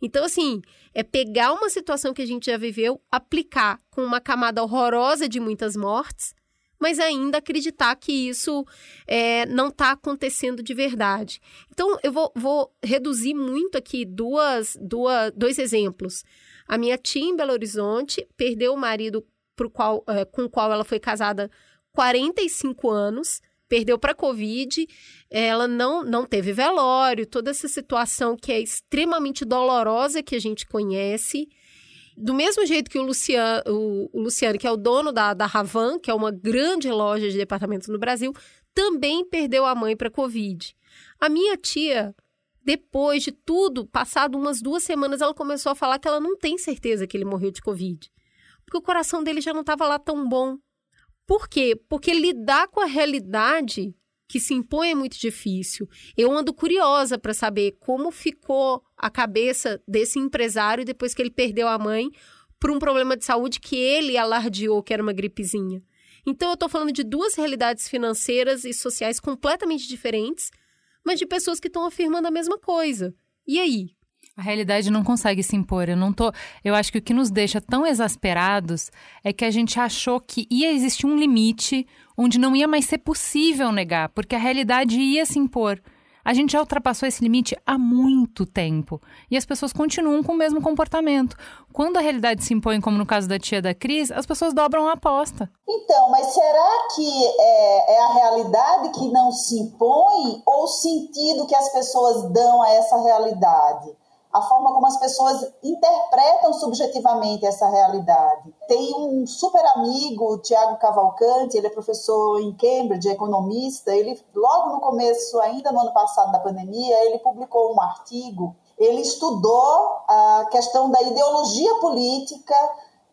Então, assim, é pegar uma situação que a gente já viveu, aplicar com uma camada horrorosa de muitas mortes, mas ainda acreditar que isso é, não está acontecendo de verdade. Então, eu vou, vou reduzir muito aqui duas, duas, dois exemplos. A minha tia em Belo Horizonte perdeu o marido qual, é, com o qual ela foi casada 45 anos, perdeu para a Covid, ela não, não teve velório, toda essa situação que é extremamente dolorosa que a gente conhece do mesmo jeito que o Luciano, o, Luciano, que é o dono da, da Ravan, que é uma grande loja de departamentos no Brasil, também perdeu a mãe para Covid. A minha tia, depois de tudo, passado umas duas semanas, ela começou a falar que ela não tem certeza que ele morreu de Covid. Porque o coração dele já não estava lá tão bom. Por quê? Porque lidar com a realidade que se impõe é muito difícil. Eu ando curiosa para saber como ficou a cabeça desse empresário depois que ele perdeu a mãe por um problema de saúde que ele alardeou que era uma gripezinha. Então eu estou falando de duas realidades financeiras e sociais completamente diferentes, mas de pessoas que estão afirmando a mesma coisa. E aí? A realidade não consegue se impor. Eu não tô. Eu acho que o que nos deixa tão exasperados é que a gente achou que ia existir um limite onde não ia mais ser possível negar, porque a realidade ia se impor. A gente já ultrapassou esse limite há muito tempo e as pessoas continuam com o mesmo comportamento. Quando a realidade se impõe, como no caso da tia da Cris, as pessoas dobram a aposta. Então, mas será que é, é a realidade que não se impõe ou o sentido que as pessoas dão a essa realidade? A forma como as pessoas interpretam subjetivamente essa realidade. Tem um super amigo, o Tiago Cavalcante, ele é professor em Cambridge, economista, ele logo no começo, ainda no ano passado da pandemia, ele publicou um artigo ele estudou a questão da ideologia política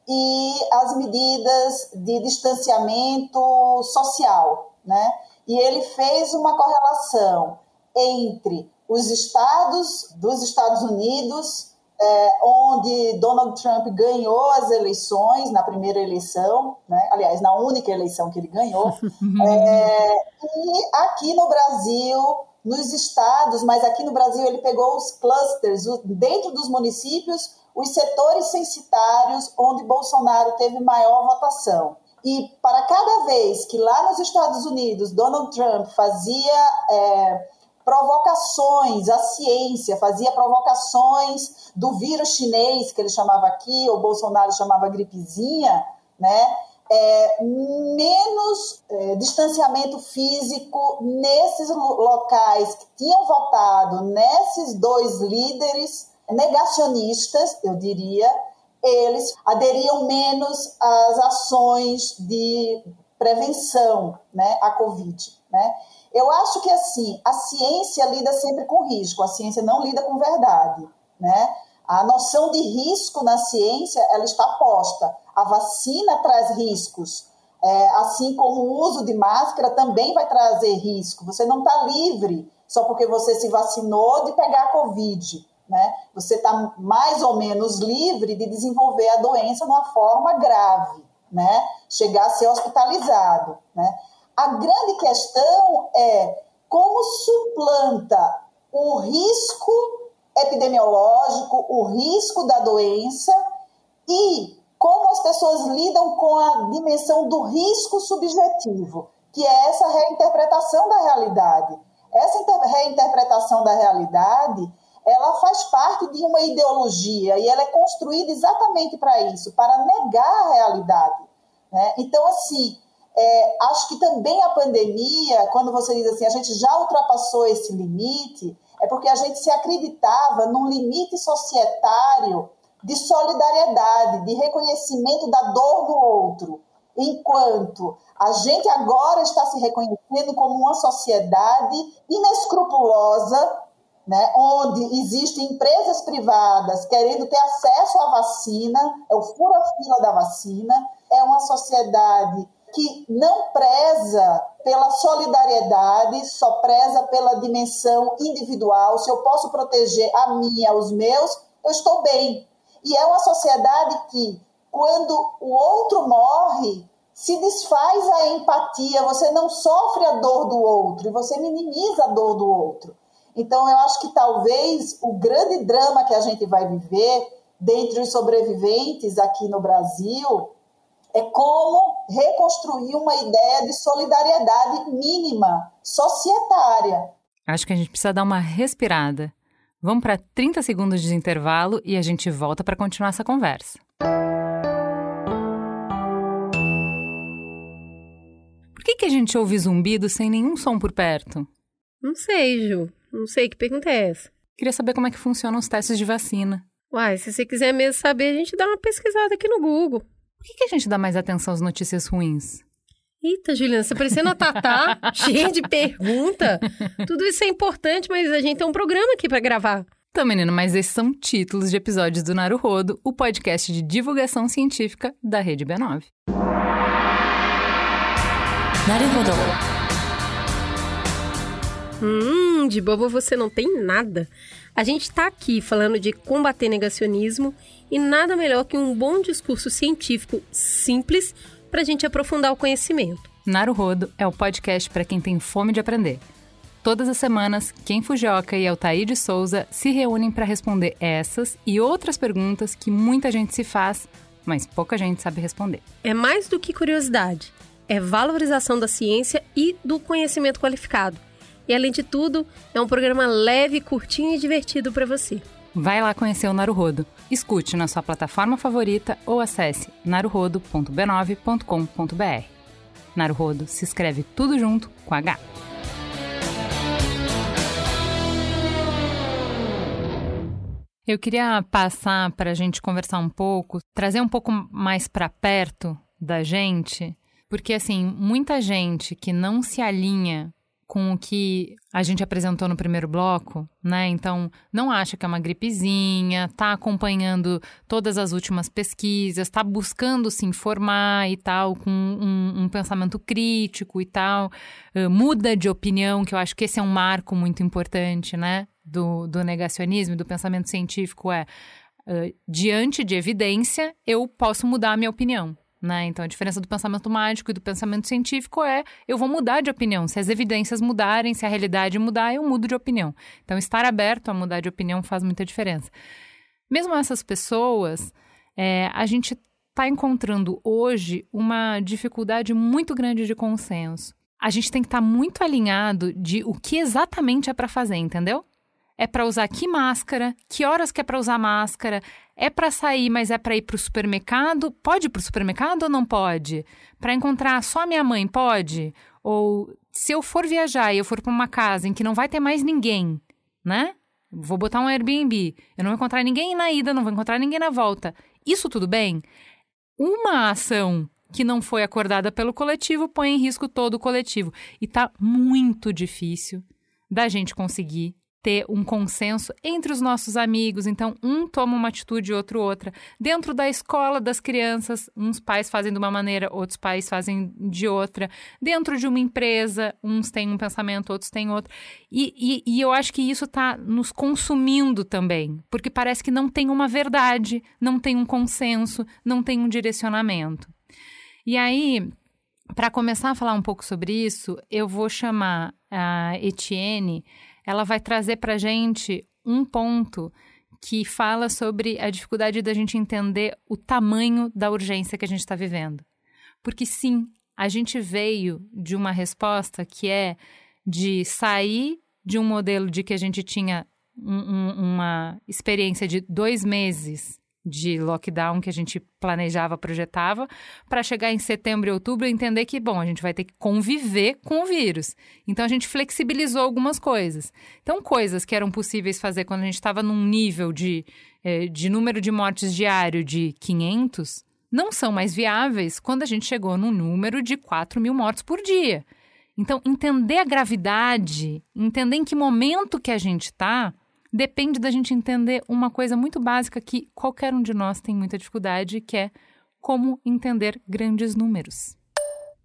e as medidas de distanciamento social, né? E ele fez uma correlação entre os estados dos Estados Unidos, é, onde Donald Trump ganhou as eleições na primeira eleição, né? aliás, na única eleição que ele ganhou, <laughs> é, e aqui no Brasil, nos estados, mas aqui no Brasil ele pegou os clusters, dentro dos municípios, os setores censitários onde Bolsonaro teve maior votação. E para cada vez que lá nos Estados Unidos Donald Trump fazia é, provocações à ciência, fazia provocações do vírus chinês, que ele chamava aqui, ou Bolsonaro chamava gripezinha, né? É, menos é, distanciamento físico nesses locais que tinham votado nesses dois líderes negacionistas, eu diria, eles aderiam menos às ações de prevenção né, à Covid. Né? Eu acho que assim, a ciência lida sempre com risco, a ciência não lida com verdade. Né? A noção de risco na ciência ela está posta. A vacina traz riscos, é, assim como o uso de máscara também vai trazer risco. Você não está livre só porque você se vacinou de pegar a Covid né? Você está mais ou menos livre de desenvolver a doença de uma forma grave, né? Chegar a ser hospitalizado, né? A grande questão é como suplanta o risco epidemiológico, o risco da doença e como as pessoas lidam com a dimensão do risco subjetivo, que é essa reinterpretação da realidade. Essa reinterpretação da realidade ela faz parte de uma ideologia e ela é construída exatamente para isso, para negar a realidade. Né? Então, assim, é, acho que também a pandemia, quando você diz assim, a gente já ultrapassou esse limite, é porque a gente se acreditava num limite societário de solidariedade, de reconhecimento da dor do outro, enquanto a gente agora está se reconhecendo como uma sociedade inescrupulosa né, onde existem empresas privadas querendo ter acesso à vacina, é o fura-fila da vacina, é uma sociedade que não preza pela solidariedade, só preza pela dimensão individual. Se eu posso proteger a minha, os meus, eu estou bem. E é uma sociedade que, quando o outro morre, se desfaz a empatia, você não sofre a dor do outro, e você minimiza a dor do outro. Então, eu acho que talvez o grande drama que a gente vai viver dentre os sobreviventes aqui no Brasil é como reconstruir uma ideia de solidariedade mínima, societária. Acho que a gente precisa dar uma respirada. Vamos para 30 segundos de intervalo e a gente volta para continuar essa conversa. Por que, que a gente ouve zumbido sem nenhum som por perto? Não sei, Ju. Não sei, que pergunta é essa? Queria saber como é que funcionam os testes de vacina. Uai, se você quiser mesmo saber, a gente dá uma pesquisada aqui no Google. Por que, que a gente dá mais atenção às notícias ruins? Eita, Juliana, você parecendo a Tatá, <laughs> cheia de pergunta. Tudo isso é importante, mas a gente tem um programa aqui para gravar. Então, menino, mas esses são títulos de episódios do Naruhodo, o podcast de divulgação científica da Rede B9. Naruhodo. Hum, de bobo você não tem nada. A gente está aqui falando de combater negacionismo e nada melhor que um bom discurso científico simples para a gente aprofundar o conhecimento. Naruhodo é o podcast para quem tem fome de aprender. Todas as semanas, Ken Fujioka e Altair de Souza se reúnem para responder essas e outras perguntas que muita gente se faz, mas pouca gente sabe responder. É mais do que curiosidade, é valorização da ciência e do conhecimento qualificado. E além de tudo, é um programa leve, curtinho e divertido para você. Vai lá conhecer o Naruhodo. Escute na sua plataforma favorita ou acesse naruhodo.b9.com.br. Naruhodo se escreve tudo junto com H. Eu queria passar para a gente conversar um pouco, trazer um pouco mais para perto da gente, porque assim, muita gente que não se alinha com o que a gente apresentou no primeiro bloco, né? Então, não acha que é uma gripezinha, tá acompanhando todas as últimas pesquisas, tá buscando se informar e tal, com um, um pensamento crítico e tal, uh, muda de opinião, que eu acho que esse é um marco muito importante, né? Do, do negacionismo do pensamento científico é, uh, diante de evidência, eu posso mudar a minha opinião. Né? Então, a diferença do pensamento mágico e do pensamento científico é eu vou mudar de opinião. Se as evidências mudarem, se a realidade mudar, eu mudo de opinião. Então, estar aberto a mudar de opinião faz muita diferença. Mesmo essas pessoas, é, a gente está encontrando hoje uma dificuldade muito grande de consenso. A gente tem que estar tá muito alinhado de o que exatamente é para fazer, entendeu? É para usar que máscara? Que horas que é para usar máscara? É para sair, mas é para ir para o supermercado? Pode ir para o supermercado ou não pode? Para encontrar só minha mãe, pode? Ou se eu for viajar e eu for para uma casa em que não vai ter mais ninguém, né? Vou botar um Airbnb. Eu não vou encontrar ninguém na ida, não vou encontrar ninguém na volta. Isso tudo bem? Uma ação que não foi acordada pelo coletivo põe em risco todo o coletivo. E tá muito difícil da gente conseguir ter um consenso entre os nossos amigos. Então, um toma uma atitude, outro outra. Dentro da escola das crianças, uns pais fazem de uma maneira, outros pais fazem de outra. Dentro de uma empresa, uns têm um pensamento, outros têm outro. E, e, e eu acho que isso está nos consumindo também, porque parece que não tem uma verdade, não tem um consenso, não tem um direcionamento. E aí, para começar a falar um pouco sobre isso, eu vou chamar a Etienne ela vai trazer para gente um ponto que fala sobre a dificuldade da gente entender o tamanho da urgência que a gente está vivendo. Porque sim, a gente veio de uma resposta que é de sair de um modelo de que a gente tinha um, um, uma experiência de dois meses de lockdown que a gente planejava, projetava, para chegar em setembro e outubro e entender que, bom, a gente vai ter que conviver com o vírus. Então a gente flexibilizou algumas coisas. Então, coisas que eram possíveis fazer quando a gente estava num nível de, eh, de número de mortes diário de 500, não são mais viáveis quando a gente chegou num número de 4 mil mortes por dia. Então, entender a gravidade, entender em que momento que a gente está depende da gente entender uma coisa muito básica que qualquer um de nós tem muita dificuldade, que é como entender grandes números.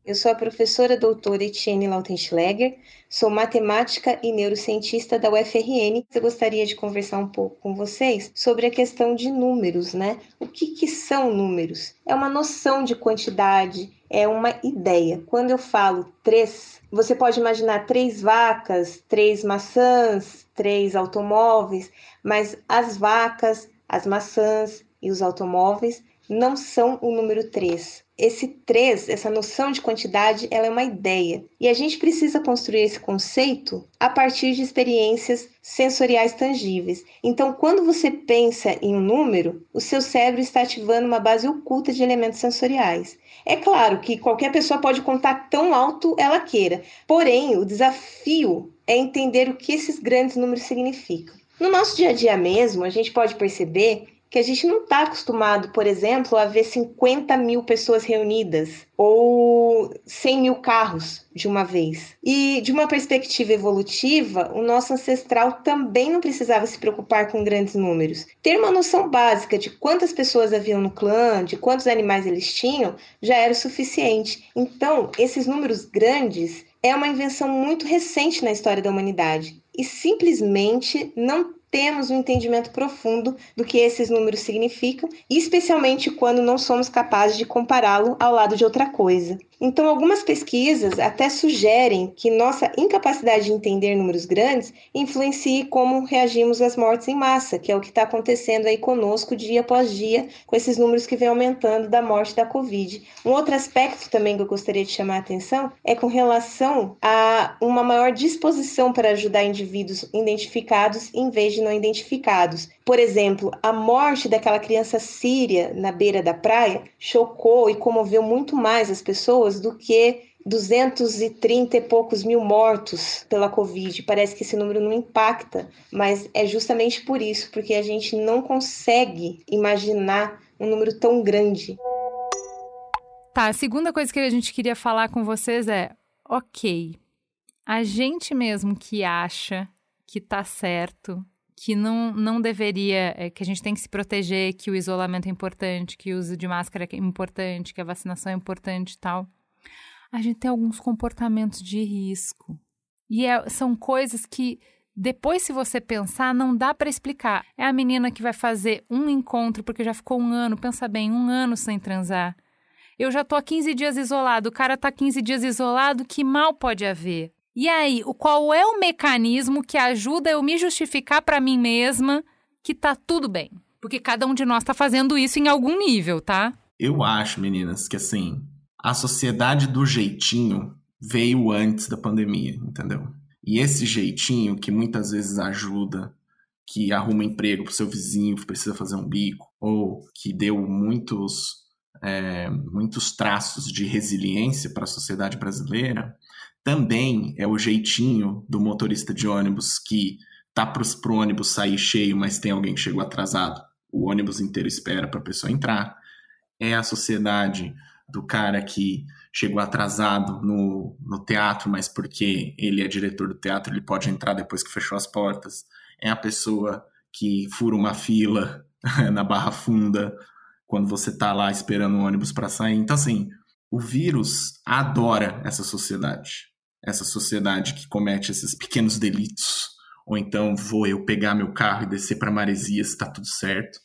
Eu sou a professora doutora Etienne Lautenschläger, sou matemática e neurocientista da UFRN. Eu gostaria de conversar um pouco com vocês sobre a questão de números, né? O que, que são números? É uma noção de quantidade, é uma ideia. Quando eu falo três, você pode imaginar três vacas, três maçãs, três automóveis, mas as vacas, as maçãs e os automóveis não são o número 3. Esse 3, essa noção de quantidade, ela é uma ideia. E a gente precisa construir esse conceito a partir de experiências sensoriais tangíveis. Então, quando você pensa em um número, o seu cérebro está ativando uma base oculta de elementos sensoriais. É claro que qualquer pessoa pode contar tão alto ela queira, porém, o desafio é entender o que esses grandes números significam. No nosso dia a dia mesmo, a gente pode perceber que a gente não está acostumado, por exemplo, a ver 50 mil pessoas reunidas ou 100 mil carros de uma vez. E de uma perspectiva evolutiva, o nosso ancestral também não precisava se preocupar com grandes números. Ter uma noção básica de quantas pessoas haviam no clã, de quantos animais eles tinham, já era o suficiente. Então, esses números grandes é uma invenção muito recente na história da humanidade e simplesmente não temos um entendimento profundo do que esses números significam, especialmente quando não somos capazes de compará-lo ao lado de outra coisa. Então, algumas pesquisas até sugerem que nossa incapacidade de entender números grandes influencie como reagimos às mortes em massa, que é o que está acontecendo aí conosco dia após dia, com esses números que vem aumentando da morte da Covid. Um outro aspecto também que eu gostaria de chamar a atenção é com relação a uma maior disposição para ajudar indivíduos identificados em vez de não identificados. Por exemplo, a morte daquela criança síria na beira da praia chocou e comoveu muito mais as pessoas do que 230 e poucos mil mortos pela Covid. Parece que esse número não impacta, mas é justamente por isso, porque a gente não consegue imaginar um número tão grande. Tá, a segunda coisa que a gente queria falar com vocês é: ok, a gente mesmo que acha que tá certo, que não, não deveria, é, que a gente tem que se proteger, que o isolamento é importante, que o uso de máscara é importante, que a vacinação é importante e tal, a gente tem alguns comportamentos de risco. E é, são coisas que depois, se você pensar, não dá para explicar. É a menina que vai fazer um encontro porque já ficou um ano, pensa bem, um ano sem transar. Eu já tô há 15 dias isolado, o cara tá 15 dias isolado, que mal pode haver? E aí, qual é o mecanismo que ajuda eu me justificar para mim mesma que tá tudo bem? Porque cada um de nós tá fazendo isso em algum nível, tá? Eu acho, meninas, que assim, a sociedade do jeitinho veio antes da pandemia, entendeu? E esse jeitinho que muitas vezes ajuda, que arruma emprego pro seu vizinho que precisa fazer um bico, ou que deu muitos, é, muitos traços de resiliência para a sociedade brasileira, também é o jeitinho do motorista de ônibus que tá para o ônibus sair cheio, mas tem alguém que chegou atrasado. O ônibus inteiro espera para a pessoa entrar. É a sociedade do cara que chegou atrasado no, no teatro, mas porque ele é diretor do teatro, ele pode entrar depois que fechou as portas. É a pessoa que fura uma fila <laughs> na Barra Funda quando você tá lá esperando o ônibus para sair. Então, assim, o vírus adora essa sociedade. Essa sociedade que comete esses pequenos delitos. Ou então vou eu pegar meu carro e descer para Maresias, tá tudo certo.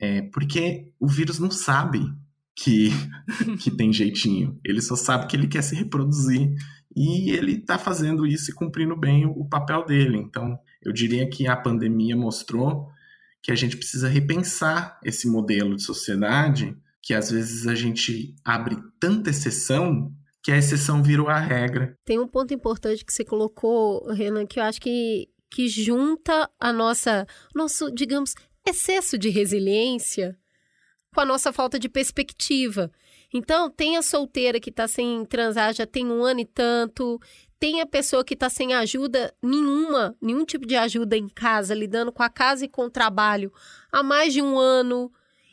É, porque o vírus não sabe que, <laughs> que tem jeitinho. Ele só sabe que ele quer se reproduzir e ele está fazendo isso e cumprindo bem o, o papel dele. Então, eu diria que a pandemia mostrou que a gente precisa repensar esse modelo de sociedade, que às vezes a gente abre tanta exceção que a exceção virou a regra. Tem um ponto importante que você colocou, Renan, que eu acho que, que junta a nossa, nosso, digamos, excesso de resiliência com a nossa falta de perspectiva. Então, tem a solteira que está sem transar já tem um ano e tanto, tem a pessoa que está sem ajuda nenhuma, nenhum tipo de ajuda em casa, lidando com a casa e com o trabalho há mais de um ano,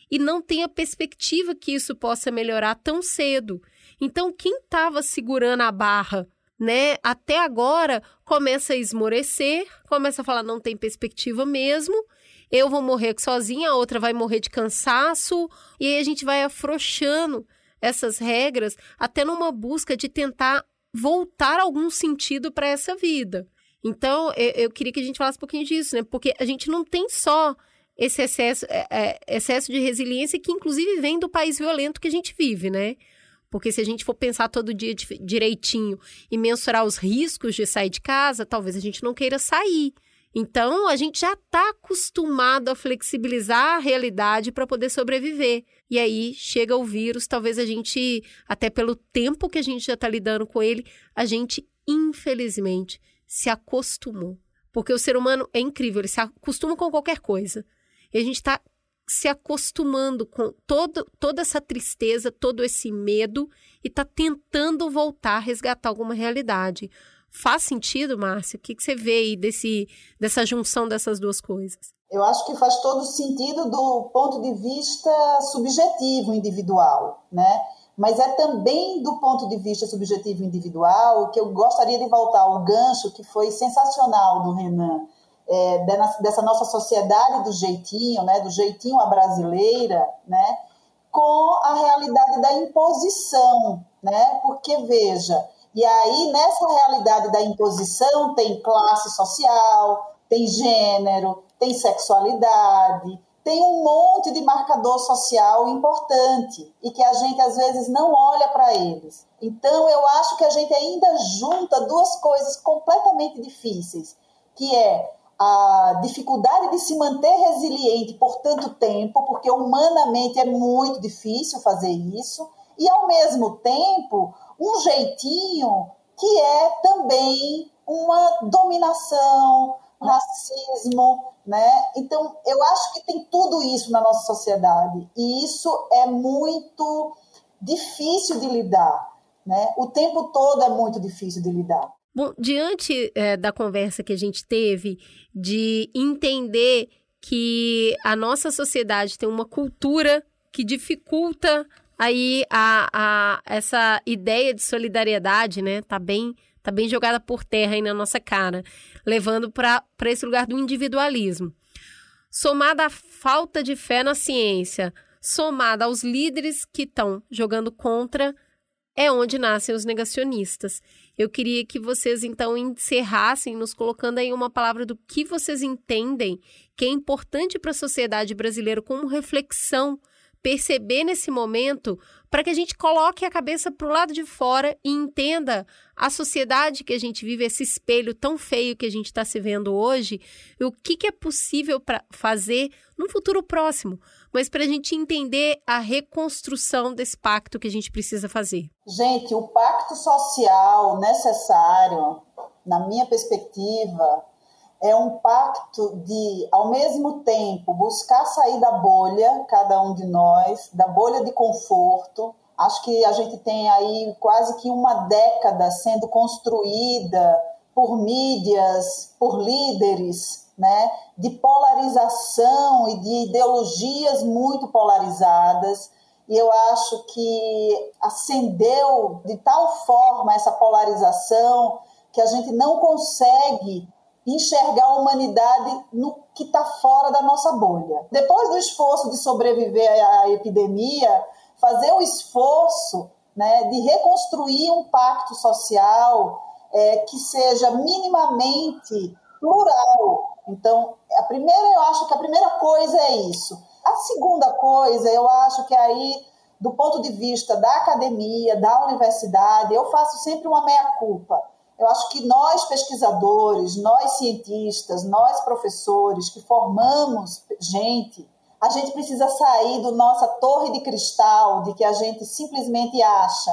e não tem a perspectiva que isso possa melhorar tão cedo. Então, quem estava segurando a barra, né, até agora, começa a esmorecer, começa a falar não tem perspectiva mesmo, eu vou morrer sozinha, a outra vai morrer de cansaço, e aí a gente vai afrouxando essas regras até numa busca de tentar voltar algum sentido para essa vida. Então, eu, eu, queria que a gente falasse um pouquinho disso, né? Porque a gente não tem só esse excesso, é, é, excesso de resiliência que, inclusive, vem do país violento que a gente vive, né? Porque se a gente for pensar todo dia direitinho e mensurar os riscos de sair de casa, talvez a gente não queira sair. Então, a gente já está acostumado a flexibilizar a realidade para poder sobreviver. E aí chega o vírus, talvez a gente, até pelo tempo que a gente já está lidando com ele, a gente, infelizmente, se acostumou. Porque o ser humano é incrível, ele se acostuma com qualquer coisa. E a gente está se acostumando com todo, toda essa tristeza, todo esse medo e está tentando voltar a resgatar alguma realidade. Faz sentido, Márcia? O que, que você vê aí desse, dessa junção dessas duas coisas? Eu acho que faz todo sentido do ponto de vista subjetivo, individual, né? Mas é também do ponto de vista subjetivo individual que eu gostaria de voltar ao gancho que foi sensacional do Renan, é, dessa nossa sociedade do jeitinho, né, do jeitinho à brasileira, né, com a realidade da imposição, né? Porque veja, e aí, nessa realidade da imposição, tem classe social, tem gênero, tem sexualidade, tem um monte de marcador social importante e que a gente às vezes não olha para eles. Então, eu acho que a gente ainda junta duas coisas completamente difíceis, que é a dificuldade de se manter resiliente por tanto tempo, porque humanamente é muito difícil fazer isso, e ao mesmo tempo um jeitinho que é também uma dominação, racismo, né? Então, eu acho que tem tudo isso na nossa sociedade e isso é muito difícil de lidar, né? O tempo todo é muito difícil de lidar. Bom, diante é, da conversa que a gente teve de entender que a nossa sociedade tem uma cultura que dificulta aí a, a, essa ideia de solidariedade, né, tá bem, Está bem jogada por terra aí na nossa cara, levando para esse lugar do individualismo. Somada à falta de fé na ciência, somada aos líderes que estão jogando contra, é onde nascem os negacionistas. Eu queria que vocês então encerrassem nos colocando aí uma palavra do que vocês entendem que é importante para a sociedade brasileira como reflexão perceber nesse momento para que a gente coloque a cabeça para o lado de fora e entenda a sociedade que a gente vive, esse espelho tão feio que a gente está se vendo hoje, e o que, que é possível para fazer no futuro próximo, mas para a gente entender a reconstrução desse pacto que a gente precisa fazer. Gente, o pacto social necessário, na minha perspectiva, é um pacto de, ao mesmo tempo, buscar sair da bolha, cada um de nós, da bolha de conforto. Acho que a gente tem aí quase que uma década sendo construída por mídias, por líderes, né, de polarização e de ideologias muito polarizadas. E eu acho que acendeu de tal forma essa polarização que a gente não consegue enxergar a humanidade no que está fora da nossa bolha. Depois do esforço de sobreviver à epidemia, fazer o esforço né, de reconstruir um pacto social é, que seja minimamente plural. Então, a primeira, eu acho que a primeira coisa é isso. A segunda coisa, eu acho que aí, do ponto de vista da academia, da universidade, eu faço sempre uma meia-culpa eu acho que nós pesquisadores, nós cientistas, nós professores que formamos gente, a gente precisa sair do nossa torre de cristal de que a gente simplesmente acha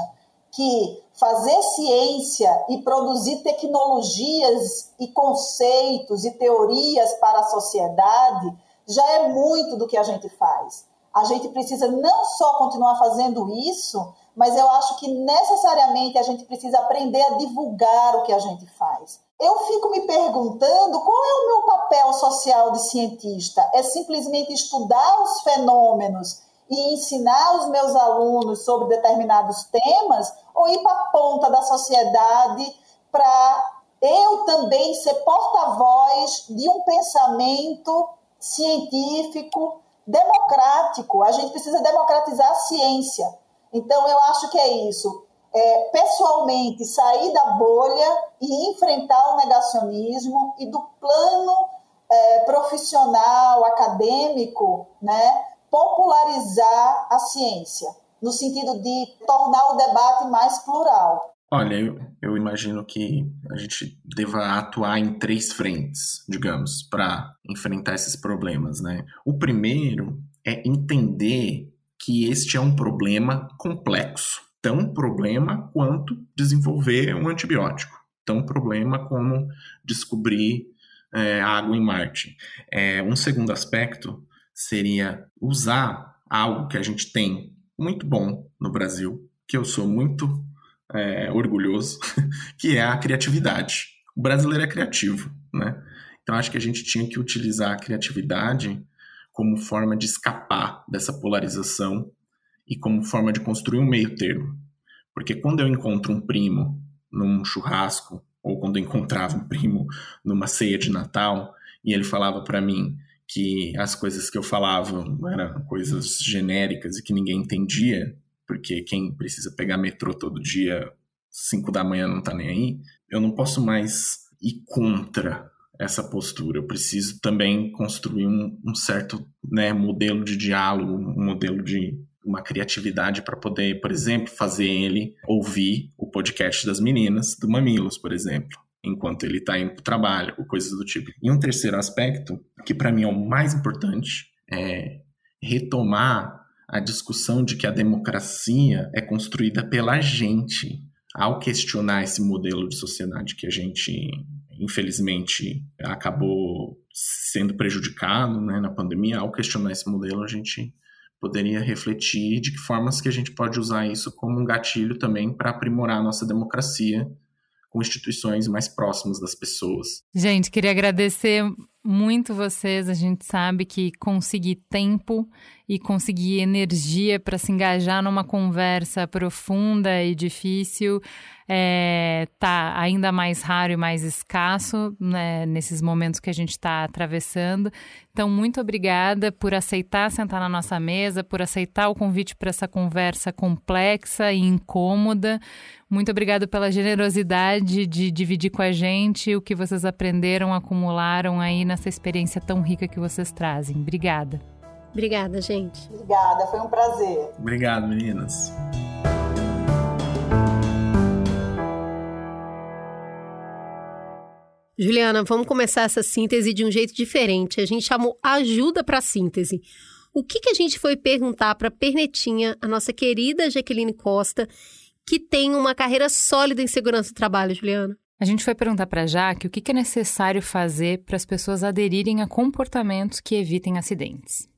que fazer ciência e produzir tecnologias e conceitos e teorias para a sociedade já é muito do que a gente faz. A gente precisa não só continuar fazendo isso, mas eu acho que necessariamente a gente precisa aprender a divulgar o que a gente faz. Eu fico me perguntando qual é o meu papel social de cientista? É simplesmente estudar os fenômenos e ensinar os meus alunos sobre determinados temas ou ir para a ponta da sociedade para eu também ser porta-voz de um pensamento científico democrático? A gente precisa democratizar a ciência. Então, eu acho que é isso. É, pessoalmente, sair da bolha e enfrentar o negacionismo e do plano é, profissional, acadêmico, né, popularizar a ciência, no sentido de tornar o debate mais plural. Olha, eu, eu imagino que a gente deva atuar em três frentes, digamos, para enfrentar esses problemas, né? O primeiro é entender que este é um problema complexo. Tão problema quanto desenvolver um antibiótico. Tão problema como descobrir é, água em Marte. É, um segundo aspecto seria usar algo que a gente tem muito bom no Brasil, que eu sou muito é, orgulhoso, <laughs> que é a criatividade. O brasileiro é criativo, né? Então acho que a gente tinha que utilizar a criatividade como forma de escapar dessa polarização e como forma de construir um meio termo. Porque quando eu encontro um primo num churrasco, ou quando eu encontrava um primo numa ceia de Natal, e ele falava para mim que as coisas que eu falava eram coisas genéricas e que ninguém entendia, porque quem precisa pegar metrô todo dia, 5 da manhã, não tá nem aí, eu não posso mais ir contra essa postura. Eu preciso também construir um, um certo né, modelo de diálogo, um modelo de uma criatividade para poder, por exemplo, fazer ele ouvir o podcast das meninas do Mamilos, por exemplo, enquanto ele está o trabalho, ou coisas do tipo. E um terceiro aspecto, que para mim é o mais importante, é retomar a discussão de que a democracia é construída pela gente. Ao questionar esse modelo de sociedade que a gente infelizmente acabou sendo prejudicado né, na pandemia, ao questionar esse modelo, a gente poderia refletir de que formas que a gente pode usar isso como um gatilho também para aprimorar a nossa democracia com instituições mais próximas das pessoas. Gente, queria agradecer muito vocês. A gente sabe que conseguir tempo e conseguir energia para se engajar numa conversa profunda e difícil é, tá ainda mais raro e mais escasso né, nesses momentos que a gente está atravessando. Então, muito obrigada por aceitar sentar na nossa mesa, por aceitar o convite para essa conversa complexa e incômoda. Muito obrigada pela generosidade de dividir com a gente o que vocês aprenderam, acumularam aí nessa experiência tão rica que vocês trazem. Obrigada. Obrigada, gente. Obrigada, foi um prazer. Obrigado, meninas. Juliana, vamos começar essa síntese de um jeito diferente. A gente chamou ajuda para síntese. O que, que a gente foi perguntar para Pernetinha, a nossa querida Jaqueline Costa, que tem uma carreira sólida em segurança do trabalho, Juliana? A gente foi perguntar para a Jaque o que, é necessário fazer para as pessoas aderirem a comportamentos que evitem acidentes.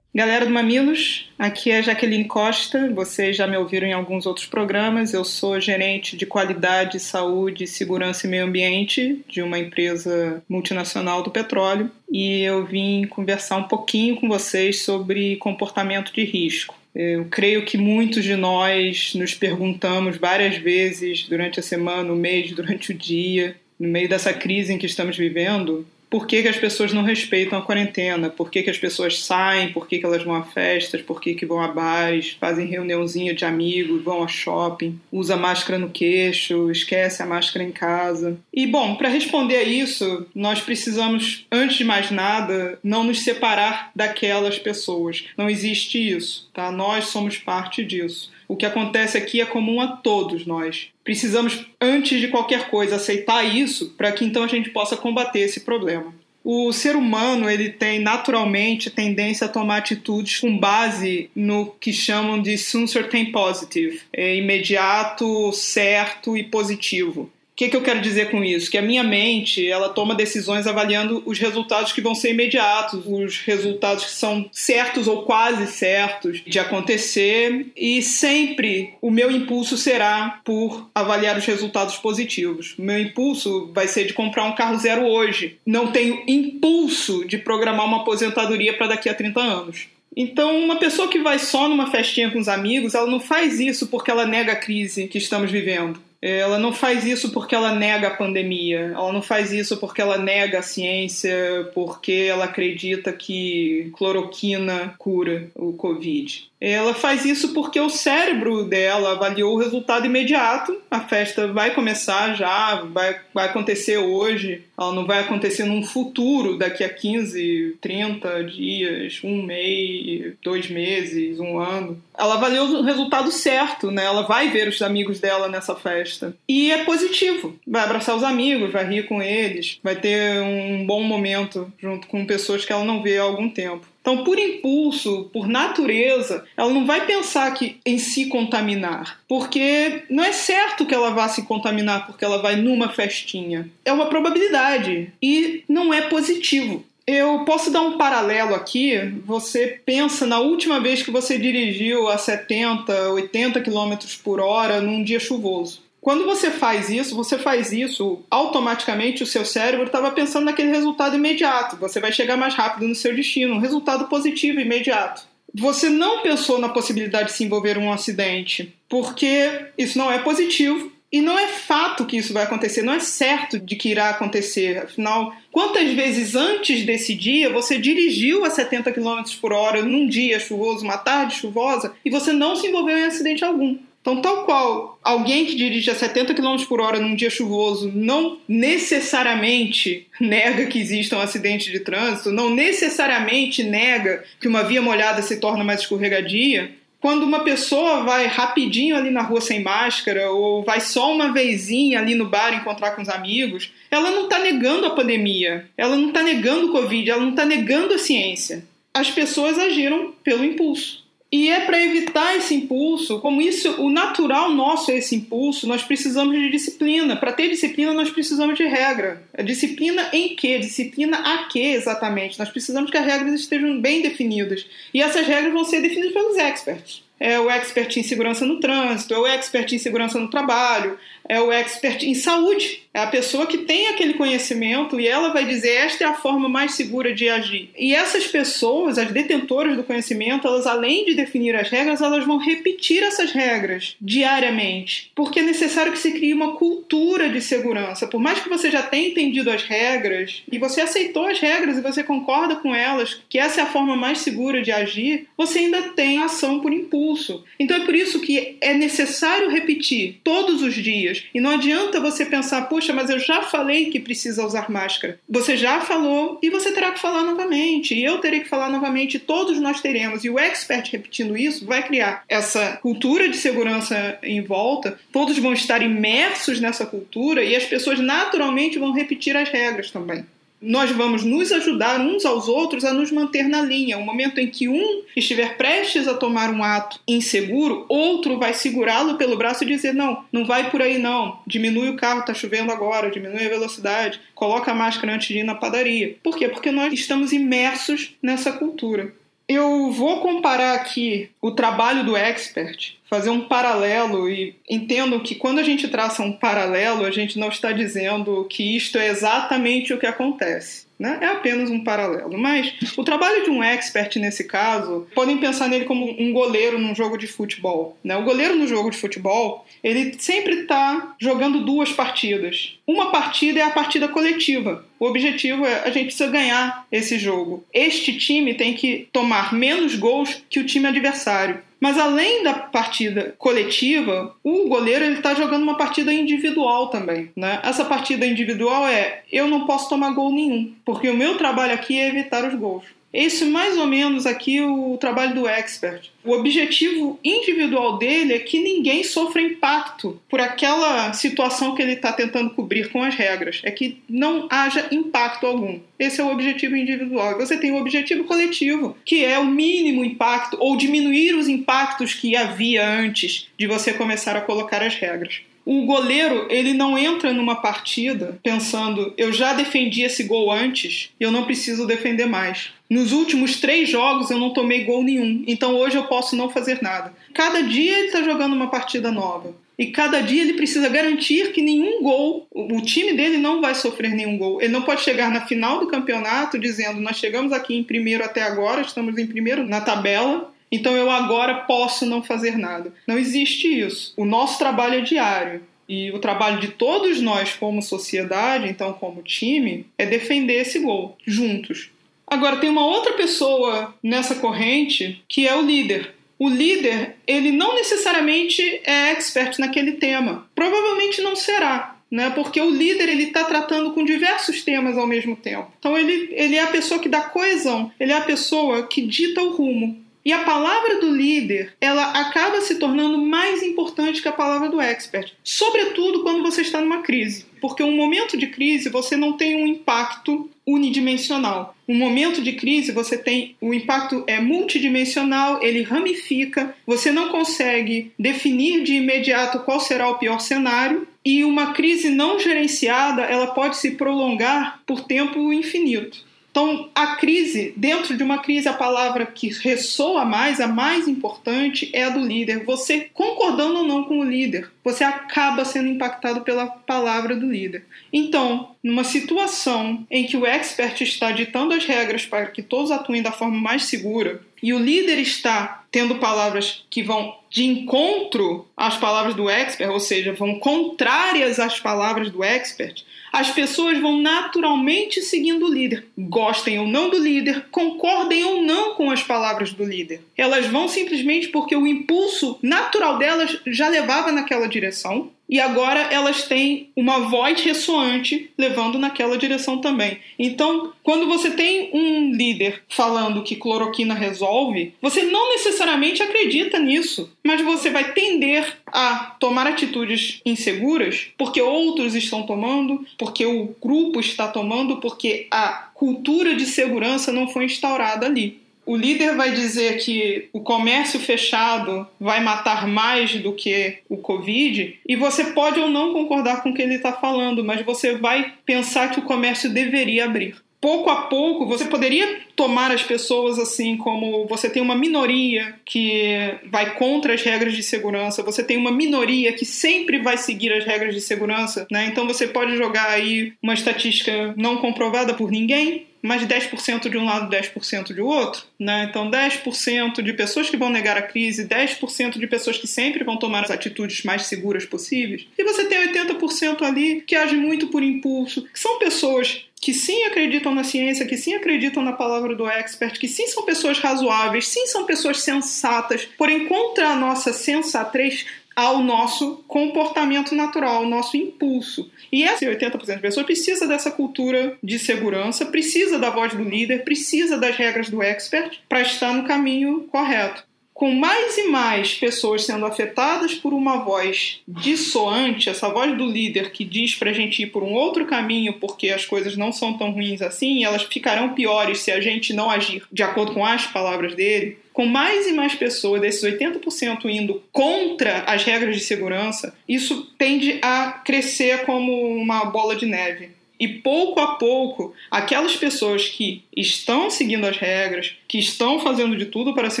Galera do Mamilos, aqui é Jaqueline Costa. Vocês já me ouviram em alguns outros programas. Eu sou gerente de qualidade, saúde, segurança e meio ambiente de uma empresa multinacional do petróleo e eu vim conversar um pouquinho com vocês sobre comportamento de risco. Eu creio que muitos de nós nos perguntamos várias vezes durante a semana, o mês, durante o dia, no meio dessa crise em que estamos vivendo, por que, que, as pessoas não respeitam a quarentena, por que, que as pessoas saem, por que, que elas vão a festas, por que, que vão a bares, fazem reuniãozinha de amigos, vão a shopping, usa máscara no queixo, esquece a máscara em casa. E bom, para responder a isso, nós precisamos, antes de mais nada, não nos separar daquelas pessoas. Não existe isso, tá? Nós somos parte disso. O que acontece aqui é comum a todos nós. Precisamos, antes de qualquer coisa, aceitar isso para que então a gente possa combater esse problema. O ser humano ele tem naturalmente tendência a tomar atitudes com base no que chamam de soon certain positive, é imediato, certo e positivo. Que, que, eu quero dizer com isso? Que a minha mente ela toma decisões avaliando os resultados que vão ser imediatos, os resultados que são certos ou quase certos de acontecer, e sempre o meu impulso será por avaliar os resultados positivos. O meu impulso vai ser de comprar um carro zero hoje. Não tenho impulso de programar uma aposentadoria para daqui a 30 anos. Então, uma pessoa que vai só numa festinha com os amigos, ela não faz isso porque ela nega a crise que estamos vivendo ela não faz isso porque ela nega a pandemia, ela não faz isso porque ela nega a ciência, porque ela acredita que cloroquina cura o Covid. Ela faz isso porque o cérebro dela avaliou o resultado imediato. A festa vai começar já, vai, vai acontecer hoje, ela não vai acontecer num futuro, daqui a 15, 30 dias, um mês, dois meses, um ano. Ela avaliou o resultado certo, né? Ela vai ver os amigos dela nessa festa. E é positivo. Vai abraçar os amigos, vai rir com eles, vai ter um bom momento junto com pessoas que ela não vê há algum tempo. Então, por impulso, por natureza, ela não vai pensar que em se contaminar, porque não é certo que ela vá se contaminar porque ela vai numa festinha. É uma probabilidade e não é positivo. Eu posso dar um paralelo aqui. Você pensa na última vez que você dirigiu a 70, 80 km por hora num dia chuvoso. Quando você faz isso, você faz isso, automaticamente o seu cérebro estava pensando naquele resultado imediato. Você vai chegar mais rápido no seu destino, um resultado positivo imediato. Você não pensou na possibilidade de se envolver em um acidente, porque isso não é positivo e não é fato que isso vai acontecer, não é certo de que irá acontecer. Afinal, quantas vezes antes desse dia você dirigiu a 70 km por hora num dia chuvoso, uma tarde chuvosa, e você não se envolveu em acidente algum? Então, tal qual alguém que dirige a 70 km por hora num dia chuvoso não necessariamente nega que exista um acidente de trânsito, não necessariamente nega que uma via molhada se torna mais escorregadia, quando uma pessoa vai rapidinho ali na rua sem máscara ou vai só uma vezinha ali no bar encontrar com os amigos, ela não está negando a pandemia, ela não está negando o Covid, ela não está negando a ciência. As pessoas agiram pelo impulso. E é para evitar esse impulso, como isso, o natural nosso é esse impulso, nós precisamos de disciplina. Para ter disciplina, nós precisamos de regra. Disciplina em quê? Disciplina a quê exatamente? Nós precisamos que as regras estejam bem definidas. E essas regras vão ser definidas pelos experts. É o expert em segurança no trânsito, é o expert em segurança no trabalho, é o expert em saúde. É a pessoa que tem aquele conhecimento e ela vai dizer esta é a forma mais segura de agir. E essas pessoas, as detentoras do conhecimento, elas além de definir as regras, elas vão repetir essas regras diariamente, porque é necessário que se crie uma cultura de segurança. Por mais que você já tenha entendido as regras e você aceitou as regras e você concorda com elas, que essa é a forma mais segura de agir, você ainda tem ação por impulso. Então é por isso que é necessário repetir todos os dias. E não adianta você pensar, puxa, mas eu já falei que precisa usar máscara. Você já falou e você terá que falar novamente. E eu terei que falar novamente, todos nós teremos. E o expert repetindo isso vai criar essa cultura de segurança em volta. Todos vão estar imersos nessa cultura e as pessoas naturalmente vão repetir as regras também nós vamos nos ajudar uns aos outros a nos manter na linha. O momento em que um estiver prestes a tomar um ato inseguro, outro vai segurá-lo pelo braço e dizer: não, não vai por aí não. Diminui o carro, está chovendo agora, diminui a velocidade, coloca a máscara antes de ir na padaria. Por quê? Porque nós estamos imersos nessa cultura. Eu vou comparar aqui o trabalho do expert, fazer um paralelo e entendo que quando a gente traça um paralelo, a gente não está dizendo que isto é exatamente o que acontece. Né? É apenas um paralelo. Mas o trabalho de um expert nesse caso, podem pensar nele como um goleiro num jogo de futebol. Né? O goleiro no jogo de futebol, ele sempre está jogando duas partidas. Uma partida é a partida coletiva. O objetivo é a gente precisa ganhar esse jogo. Este time tem que tomar menos gols que o time adversário. Mas além da partida coletiva, o goleiro ele está jogando uma partida individual também. Né? Essa partida individual é eu não posso tomar gol nenhum, porque o meu trabalho aqui é evitar os gols. Esse mais ou menos aqui o trabalho do expert. O objetivo individual dele é que ninguém sofra impacto por aquela situação que ele está tentando cobrir com as regras. É que não haja impacto algum. Esse é o objetivo individual. Você tem o objetivo coletivo, que é o mínimo impacto ou diminuir os impactos que havia antes de você começar a colocar as regras. O goleiro, ele não entra numa partida pensando, eu já defendi esse gol antes, eu não preciso defender mais. Nos últimos três jogos eu não tomei gol nenhum, então hoje eu posso não fazer nada. Cada dia ele está jogando uma partida nova. E cada dia ele precisa garantir que nenhum gol, o time dele não vai sofrer nenhum gol. Ele não pode chegar na final do campeonato dizendo: Nós chegamos aqui em primeiro até agora, estamos em primeiro na tabela, então eu agora posso não fazer nada. Não existe isso. O nosso trabalho é diário. E o trabalho de todos nós, como sociedade, então como time, é defender esse gol juntos. Agora, tem uma outra pessoa nessa corrente que é o líder. O líder, ele não necessariamente é expert naquele tema. Provavelmente não será, né? Porque o líder ele está tratando com diversos temas ao mesmo tempo. Então ele, ele é a pessoa que dá coesão, ele é a pessoa que dita o rumo. E a palavra do líder, ela acaba se tornando mais importante que a palavra do expert, sobretudo quando você está numa crise, porque um momento de crise você não tem um impacto unidimensional. Um momento de crise você tem o impacto é multidimensional, ele ramifica, você não consegue definir de imediato qual será o pior cenário e uma crise não gerenciada, ela pode se prolongar por tempo infinito. Então, a crise, dentro de uma crise, a palavra que ressoa mais, a mais importante, é a do líder. Você, concordando ou não com o líder, você acaba sendo impactado pela palavra do líder. Então, numa situação em que o expert está ditando as regras para que todos atuem da forma mais segura, e o líder está tendo palavras que vão de encontro às palavras do expert, ou seja, vão contrárias às palavras do expert, as pessoas vão naturalmente seguindo o líder. Gostem ou não do líder, concordem ou não com as palavras do líder. Elas vão simplesmente porque o impulso natural delas já levava naquela direção e agora elas têm uma voz ressoante levando naquela direção também. Então, quando você tem um líder falando que cloroquina resolve, você não necessariamente acredita nisso, mas você vai tender a tomar atitudes inseguras porque outros estão tomando, porque o grupo está tomando, porque a cultura de segurança não foi instaurada ali o líder vai dizer que o comércio fechado vai matar mais do que o Covid, e você pode ou não concordar com o que ele está falando, mas você vai pensar que o comércio deveria abrir. pouco a pouco, você poderia tomar as pessoas assim como você tem uma minoria que vai contra as regras de segurança, você tem uma minoria que sempre vai seguir as regras de segurança, né? Então você pode jogar aí uma estatística não comprovada por ninguém, mas 10% de um lado, 10% de outro, né? Então 10% de pessoas que vão negar a crise, 10% de pessoas que sempre vão tomar as atitudes mais seguras possíveis, e você tem 80% ali que age muito por impulso, que são pessoas que sim acreditam na ciência, que sim acreditam na palavra do expert, que sim são pessoas razoáveis, sim são pessoas sensatas, porém contra a nossa sensatez ao nosso comportamento natural, ao nosso impulso. E esse 80% de pessoas precisa dessa cultura de segurança, precisa da voz do líder, precisa das regras do expert para estar no caminho correto com mais e mais pessoas sendo afetadas por uma voz dissoante, essa voz do líder que diz para a gente ir por um outro caminho porque as coisas não são tão ruins assim, elas ficarão piores se a gente não agir de acordo com as palavras dele, com mais e mais pessoas, desses 80% indo contra as regras de segurança, isso tende a crescer como uma bola de neve. E pouco a pouco, aquelas pessoas que estão seguindo as regras, que estão fazendo de tudo para se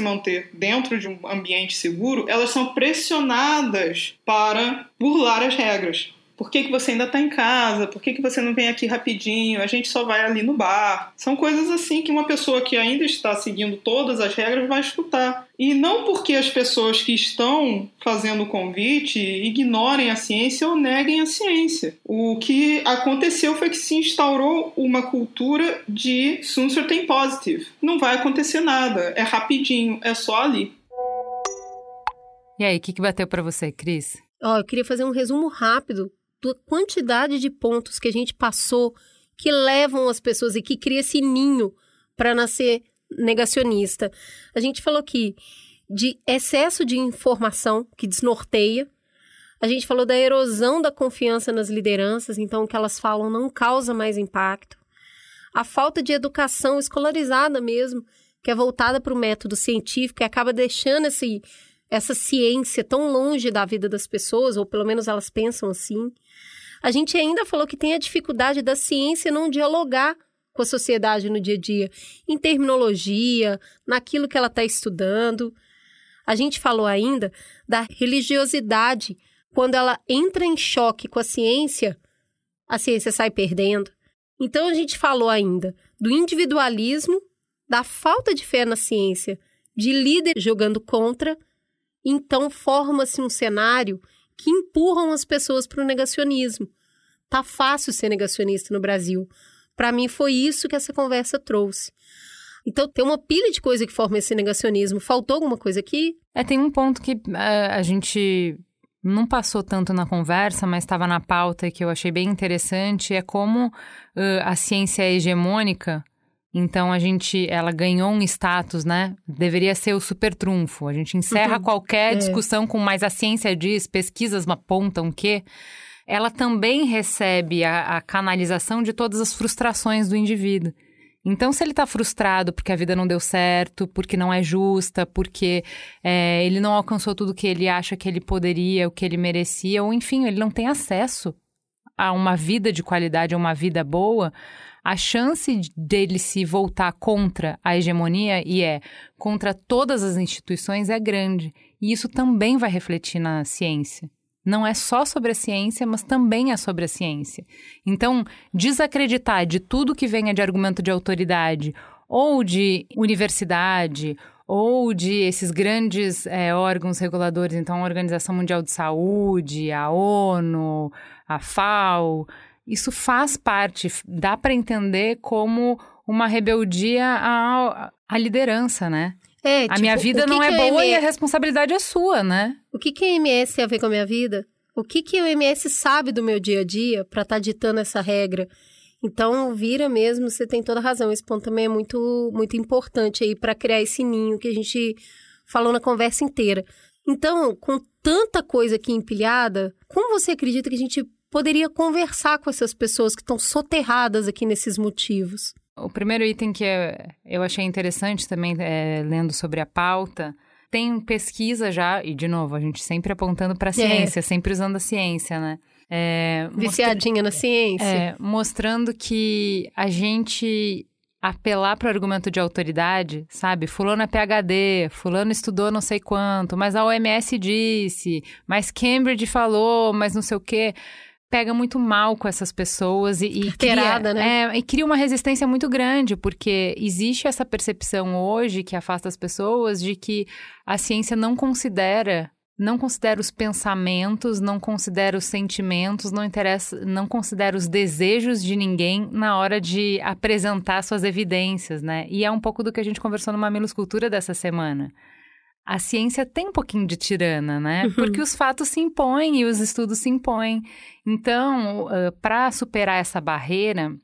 manter dentro de um ambiente seguro, elas são pressionadas para burlar as regras. Por que, que você ainda está em casa? Por que, que você não vem aqui rapidinho? A gente só vai ali no bar. São coisas assim que uma pessoa que ainda está seguindo todas as regras vai escutar. E não porque as pessoas que estão fazendo o convite ignorem a ciência ou neguem a ciência. O que aconteceu foi que se instaurou uma cultura de soon certain positive. Não vai acontecer nada, é rapidinho, é só ali. E aí, o que, que bateu para você, Cris? Ó, oh, eu queria fazer um resumo rápido quantidade de pontos que a gente passou que levam as pessoas e que cria esse ninho para nascer negacionista. A gente falou aqui de excesso de informação que desnorteia. A gente falou da erosão da confiança nas lideranças, então o que elas falam não causa mais impacto. A falta de educação escolarizada mesmo, que é voltada para o método científico e acaba deixando esse, essa ciência tão longe da vida das pessoas, ou pelo menos elas pensam assim. A gente ainda falou que tem a dificuldade da ciência não dialogar com a sociedade no dia a dia, em terminologia, naquilo que ela está estudando. A gente falou ainda da religiosidade. Quando ela entra em choque com a ciência, a ciência sai perdendo. Então a gente falou ainda do individualismo, da falta de fé na ciência, de líder jogando contra. Então forma-se um cenário que empurram as pessoas para o negacionismo. Tá fácil ser negacionista no Brasil. Para mim foi isso que essa conversa trouxe. Então tem uma pilha de coisa que forma esse negacionismo. Faltou alguma coisa aqui? É, tem um ponto que uh, a gente não passou tanto na conversa, mas estava na pauta e que eu achei bem interessante, é como uh, a ciência é hegemônica então a gente, ela ganhou um status, né? Deveria ser o super trunfo. A gente encerra uhum. qualquer é. discussão com mais a ciência diz, pesquisas apontam que ela também recebe a, a canalização de todas as frustrações do indivíduo. Então, se ele está frustrado porque a vida não deu certo, porque não é justa, porque é, ele não alcançou tudo que ele acha que ele poderia, o que ele merecia, ou enfim, ele não tem acesso a uma vida de qualidade, a uma vida boa, a chance dele se voltar contra a hegemonia e é contra todas as instituições é grande. E isso também vai refletir na ciência. Não é só sobre a ciência, mas também é sobre a ciência. Então, desacreditar de tudo que venha de argumento de autoridade ou de universidade ou de esses grandes é, órgãos reguladores, então a Organização Mundial de Saúde, a ONU, a FAO, isso faz parte, dá para entender como uma rebeldia à, à liderança, né? É, tipo, a minha vida não é boa e a responsabilidade é sua, né? O que, que a MS tem a ver com a minha vida? O que, que o MS sabe do meu dia a dia para estar tá ditando essa regra? Então, vira mesmo, você tem toda razão. Esse ponto também é muito, muito importante aí para criar esse ninho que a gente falou na conversa inteira. Então, com tanta coisa aqui empilhada, como você acredita que a gente poderia conversar com essas pessoas que estão soterradas aqui nesses motivos? O primeiro item que eu achei interessante também, é, lendo sobre a pauta, tem pesquisa já, e de novo, a gente sempre apontando para a ciência, é. sempre usando a ciência, né? É, Viciadinha mostra... na ciência. É, mostrando que a gente apelar para o argumento de autoridade, sabe? Fulano é PhD, fulano estudou não sei quanto, mas a OMS disse, mas Cambridge falou, mas não sei o quê pega muito mal com essas pessoas e, e cria, né? É, e cria uma resistência muito grande, porque existe essa percepção hoje que afasta as pessoas de que a ciência não considera não considera os pensamentos, não considera os sentimentos, não interessa, não considera os desejos de ninguém na hora de apresentar suas evidências, né? E é um pouco do que a gente conversou no Mamilos Cultura dessa semana a ciência tem um pouquinho de tirana, né? Uhum. Porque os fatos se impõem e os estudos se impõem. Então, para superar essa barreira,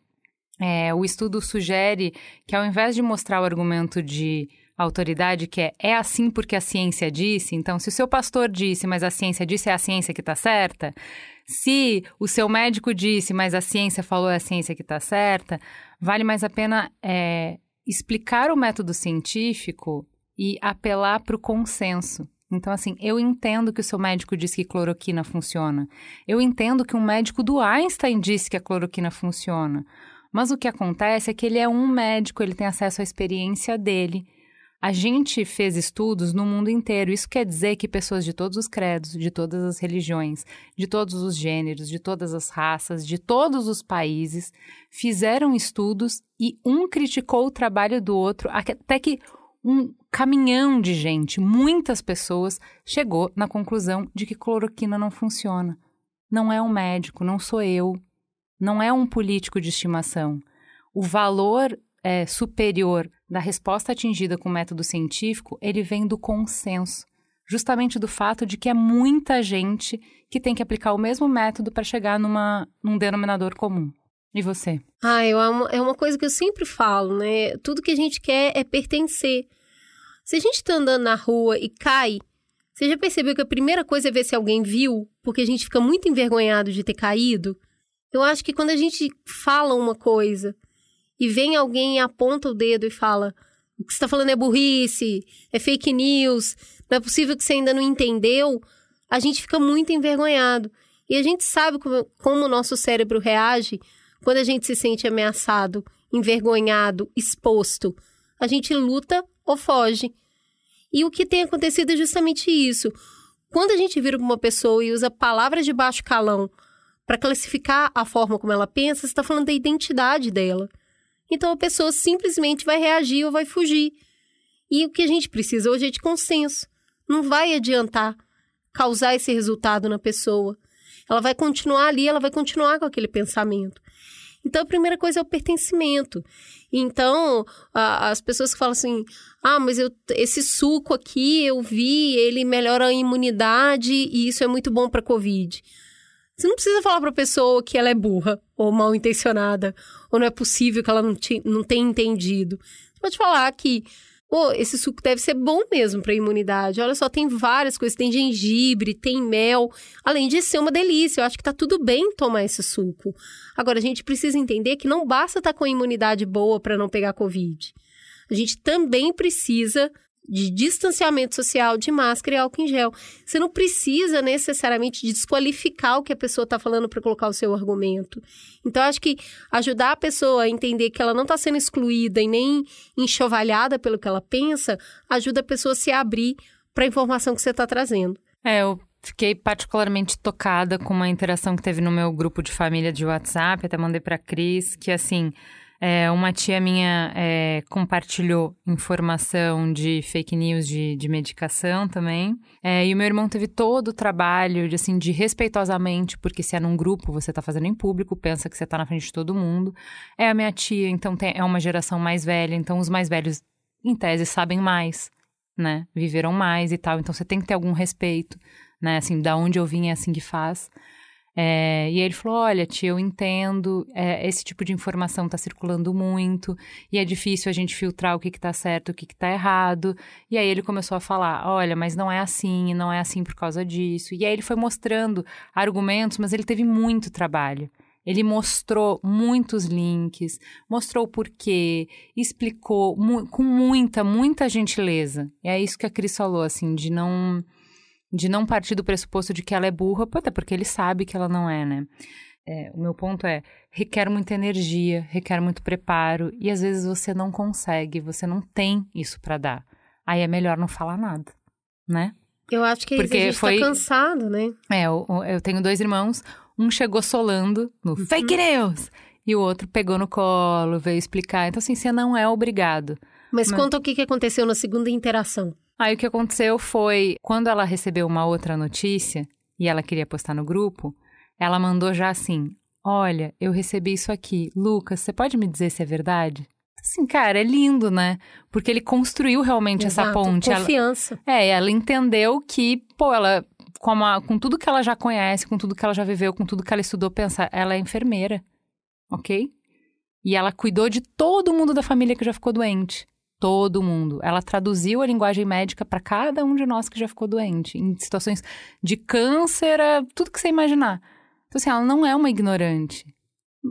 é, o estudo sugere que ao invés de mostrar o argumento de autoridade, que é é assim porque a ciência disse, então se o seu pastor disse, mas a ciência disse, é a ciência que está certa. Se o seu médico disse, mas a ciência falou, é a ciência que está certa, vale mais a pena é, explicar o método científico e apelar para o consenso. Então, assim, eu entendo que o seu médico disse que cloroquina funciona. Eu entendo que um médico do Einstein disse que a cloroquina funciona. Mas o que acontece é que ele é um médico, ele tem acesso à experiência dele. A gente fez estudos no mundo inteiro. Isso quer dizer que pessoas de todos os credos, de todas as religiões, de todos os gêneros, de todas as raças, de todos os países, fizeram estudos e um criticou o trabalho do outro, até que um caminhão de gente, muitas pessoas, chegou na conclusão de que cloroquina não funciona. Não é um médico, não sou eu, não é um político de estimação. O valor é, superior da resposta atingida com o método científico, ele vem do consenso, justamente do fato de que é muita gente que tem que aplicar o mesmo método para chegar numa, num denominador comum. E você? Ah, eu, é uma coisa que eu sempre falo, né? Tudo que a gente quer é pertencer. Se a gente está andando na rua e cai, você já percebeu que a primeira coisa é ver se alguém viu? Porque a gente fica muito envergonhado de ter caído. Eu acho que quando a gente fala uma coisa e vem alguém e aponta o dedo e fala: o que você está falando é burrice, é fake news, não é possível que você ainda não entendeu, a gente fica muito envergonhado. E a gente sabe como, como o nosso cérebro reage quando a gente se sente ameaçado, envergonhado, exposto. A gente luta ou foge. E o que tem acontecido é justamente isso. Quando a gente vira uma pessoa e usa palavras de baixo calão para classificar a forma como ela pensa, você está falando da identidade dela. Então a pessoa simplesmente vai reagir ou vai fugir. E o que a gente precisa hoje é de consenso. Não vai adiantar causar esse resultado na pessoa. Ela vai continuar ali, ela vai continuar com aquele pensamento. Então a primeira coisa é o pertencimento. Então, a, as pessoas que falam assim: ah, mas eu, esse suco aqui eu vi, ele melhora a imunidade e isso é muito bom para Covid. Você não precisa falar para a pessoa que ela é burra ou mal intencionada, ou não é possível que ela não, te, não tenha entendido. Você pode falar que Pô, esse suco deve ser bom mesmo para imunidade. Olha só, tem várias coisas, tem gengibre, tem mel, além de ser uma delícia. Eu acho que tá tudo bem tomar esse suco. Agora a gente precisa entender que não basta estar tá com a imunidade boa para não pegar covid. A gente também precisa de distanciamento social, de máscara e álcool em gel. Você não precisa necessariamente desqualificar o que a pessoa está falando para colocar o seu argumento. Então, acho que ajudar a pessoa a entender que ela não está sendo excluída e nem enxovalhada pelo que ela pensa, ajuda a pessoa a se abrir para a informação que você está trazendo. É, eu fiquei particularmente tocada com uma interação que teve no meu grupo de família de WhatsApp, até mandei para Cris, que assim é, uma tia minha é, compartilhou informação de fake news de, de medicação também. É, e o meu irmão teve todo o trabalho de, assim, de respeitosamente, porque se é num grupo, você está fazendo em público, pensa que você está na frente de todo mundo. É a minha tia, então tem, é uma geração mais velha, então os mais velhos, em tese, sabem mais, né? Viveram mais e tal. Então você tem que ter algum respeito, né? Assim, da onde eu vim é assim que faz. É, e ele falou: Olha, tia, eu entendo, é, esse tipo de informação está circulando muito e é difícil a gente filtrar o que está certo, o que está errado. E aí ele começou a falar: Olha, mas não é assim, não é assim por causa disso. E aí ele foi mostrando argumentos, mas ele teve muito trabalho. Ele mostrou muitos links, mostrou o porquê, explicou mu com muita, muita gentileza. E é isso que a Cris falou, assim, de não de não partir do pressuposto de que ela é burra, até porque ele sabe que ela não é, né? É, o meu ponto é, requer muita energia, requer muito preparo, e às vezes você não consegue, você não tem isso para dar. Aí é melhor não falar nada, né? Eu acho que Porque a gente tá foi... tá cansado, né? É, eu, eu tenho dois irmãos, um chegou solando no uhum. fake news e o outro pegou no colo, veio explicar. Então, assim, você não é obrigado. Mas, Mas... conta o que aconteceu na segunda interação. Aí o que aconteceu foi, quando ela recebeu uma outra notícia e ela queria postar no grupo, ela mandou já assim: Olha, eu recebi isso aqui. Lucas, você pode me dizer se é verdade? Assim, cara, é lindo, né? Porque ele construiu realmente Exato, essa ponte. Confiança. Ela, é, ela entendeu que, pô, ela com, com tudo que ela já conhece, com tudo que ela já viveu, com tudo que ela estudou, pensa, ela é enfermeira, ok? E ela cuidou de todo mundo da família que já ficou doente. Todo mundo. Ela traduziu a linguagem médica para cada um de nós que já ficou doente, em situações de câncer, tudo que você imaginar. Então, assim, ela não é uma ignorante.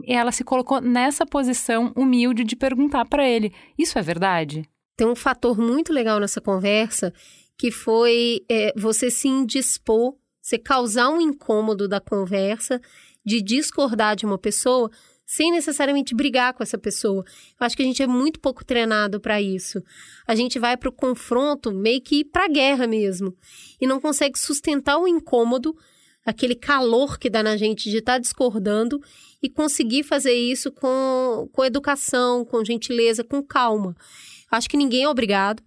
E ela se colocou nessa posição humilde de perguntar para ele: Isso é verdade? Tem um fator muito legal nessa conversa que foi é, você se indispor, você causar um incômodo da conversa, de discordar de uma pessoa, sem necessariamente brigar com essa pessoa. Eu acho que a gente é muito pouco treinado para isso. A gente vai para o confronto meio que para a guerra mesmo e não consegue sustentar o incômodo, aquele calor que dá na gente de estar tá discordando e conseguir fazer isso com, com educação, com gentileza, com calma. Acho que ninguém é obrigado.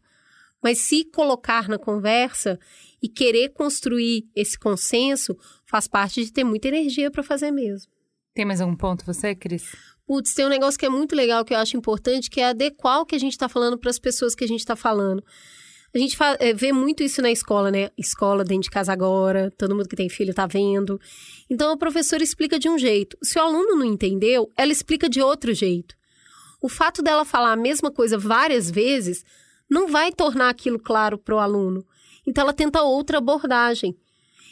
Mas se colocar na conversa e querer construir esse consenso faz parte de ter muita energia para fazer mesmo. Tem mais algum ponto você, Cris? Putz, tem um negócio que é muito legal que eu acho importante, que é adequar o que a gente está falando para as pessoas que a gente está falando. A gente é, vê muito isso na escola, né? Escola dentro de casa agora, todo mundo que tem filho está vendo. Então a professora explica de um jeito. Se o aluno não entendeu, ela explica de outro jeito. O fato dela falar a mesma coisa várias vezes não vai tornar aquilo claro para o aluno. Então ela tenta outra abordagem.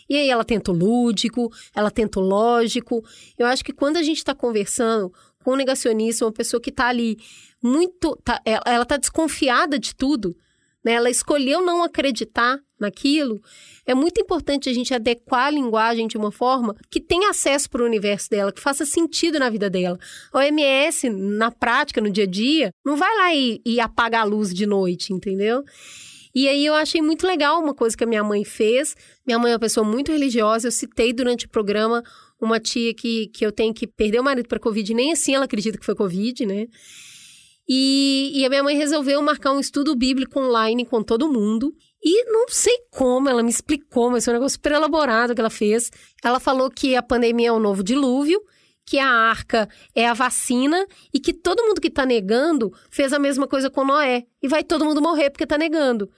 E aí ela tenta o lúdico, ela tenta o lógico. Eu acho que quando a gente está conversando com um negacionista, uma pessoa que está ali muito. Tá, ela está desconfiada de tudo, né? ela escolheu não acreditar naquilo, é muito importante a gente adequar a linguagem de uma forma que tenha acesso para o universo dela, que faça sentido na vida dela. A OMS, na prática, no dia a dia, não vai lá e, e apaga a luz de noite, entendeu? E aí eu achei muito legal uma coisa que a minha mãe fez. Minha mãe é uma pessoa muito religiosa, eu citei durante o programa uma tia que, que eu tenho que perder o marido para Covid, nem assim ela acredita que foi Covid, né? E, e, a minha mãe resolveu marcar um estudo bíblico online com todo mundo. E não sei como, ela me explicou, mas foi um negócio super elaborado que ela fez. Ela falou que a pandemia é um novo dilúvio, que a arca é a vacina e que todo mundo que está negando fez a mesma coisa com Noé. E vai todo mundo morrer porque está negando.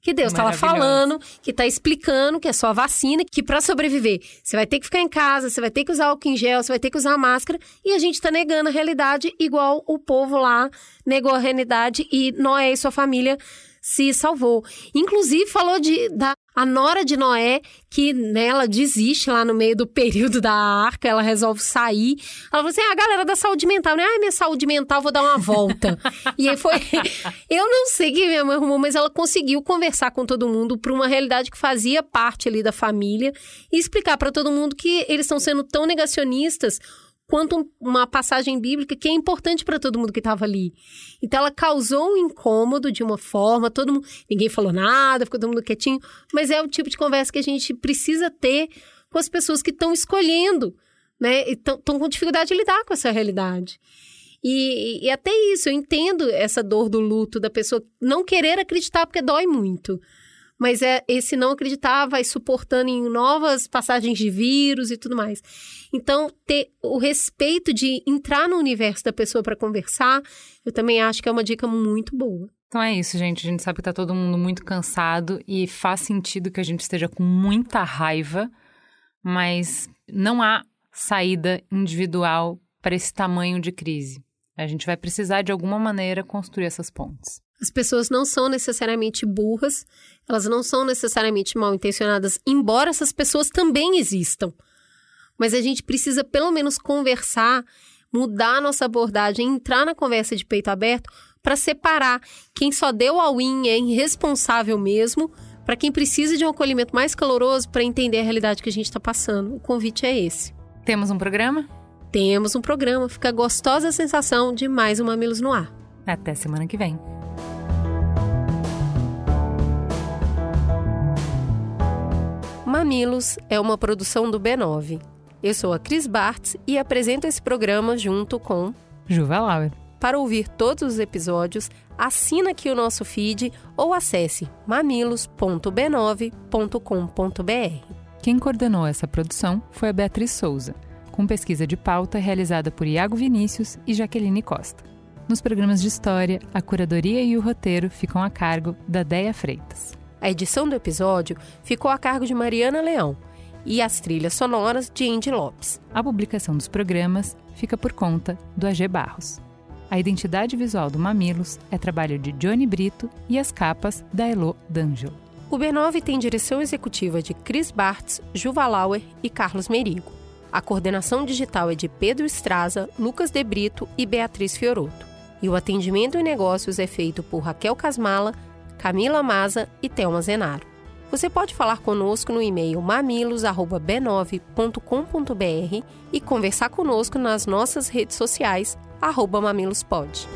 Que Deus estava falando, que está explicando que é só a vacina, que para sobreviver você vai ter que ficar em casa, você vai ter que usar álcool em gel, você vai ter que usar máscara, e a gente está negando a realidade igual o povo lá negou a realidade e Noé e sua família se salvou. Inclusive falou de, da a nora de Noé, que né, ela desiste lá no meio do <laughs> período da arca, ela resolve sair. Ela falou assim: ah, a galera da saúde mental, né? Ai, minha saúde mental, vou dar uma volta. <laughs> e aí foi. <laughs> Eu não sei que minha mãe arrumou, mas ela conseguiu conversar com todo mundo para uma realidade que fazia parte ali da família e explicar para todo mundo que eles estão sendo tão negacionistas quanto uma passagem bíblica que é importante para todo mundo que estava ali. Então ela causou um incômodo de uma forma, todo mundo, ninguém falou nada, ficou todo mundo quietinho, mas é o tipo de conversa que a gente precisa ter com as pessoas que estão escolhendo, né? Estão com dificuldade de lidar com essa realidade. E, e até isso, eu entendo essa dor do luto da pessoa não querer acreditar porque dói muito mas é esse não acreditar vai suportando em novas passagens de vírus e tudo mais. Então, ter o respeito de entrar no universo da pessoa para conversar, eu também acho que é uma dica muito boa. Então é isso, gente. A gente sabe que tá todo mundo muito cansado e faz sentido que a gente esteja com muita raiva, mas não há saída individual para esse tamanho de crise. A gente vai precisar de alguma maneira construir essas pontes. As pessoas não são necessariamente burras, elas não são necessariamente mal intencionadas, embora essas pessoas também existam. Mas a gente precisa pelo menos conversar, mudar a nossa abordagem, entrar na conversa de peito aberto para separar quem só deu all-in é irresponsável mesmo, para quem precisa de um acolhimento mais caloroso para entender a realidade que a gente está passando. O convite é esse. Temos um programa? Temos um programa. Fica gostosa a sensação de mais um Mamilos no Ar. Até semana que vem. Mamilos é uma produção do B9. Eu sou a Cris Bartz e apresento esse programa junto com Juva Lauer. Para ouvir todos os episódios, assina aqui o nosso feed ou acesse mamilos.b9.com.br. Quem coordenou essa produção foi a Beatriz Souza, com pesquisa de pauta realizada por Iago Vinícius e Jaqueline Costa. Nos programas de história, a curadoria e o roteiro ficam a cargo da Deia Freitas. A edição do episódio ficou a cargo de Mariana Leão e as trilhas sonoras de Andy Lopes. A publicação dos programas fica por conta do AG Barros. A identidade visual do Mamilos é trabalho de Johnny Brito e as capas da Elo D'Angelo. O B9 tem direção executiva de Chris Bartz, Juva Lauer e Carlos Merigo. A coordenação digital é de Pedro Estraza, Lucas De Brito e Beatriz Fioroto. E o atendimento em negócios é feito por Raquel Casmala, Camila Maza e Thelma Zenaro. Você pode falar conosco no e-mail mamilos@b9.com.br e conversar conosco nas nossas redes sociais @mamilospod.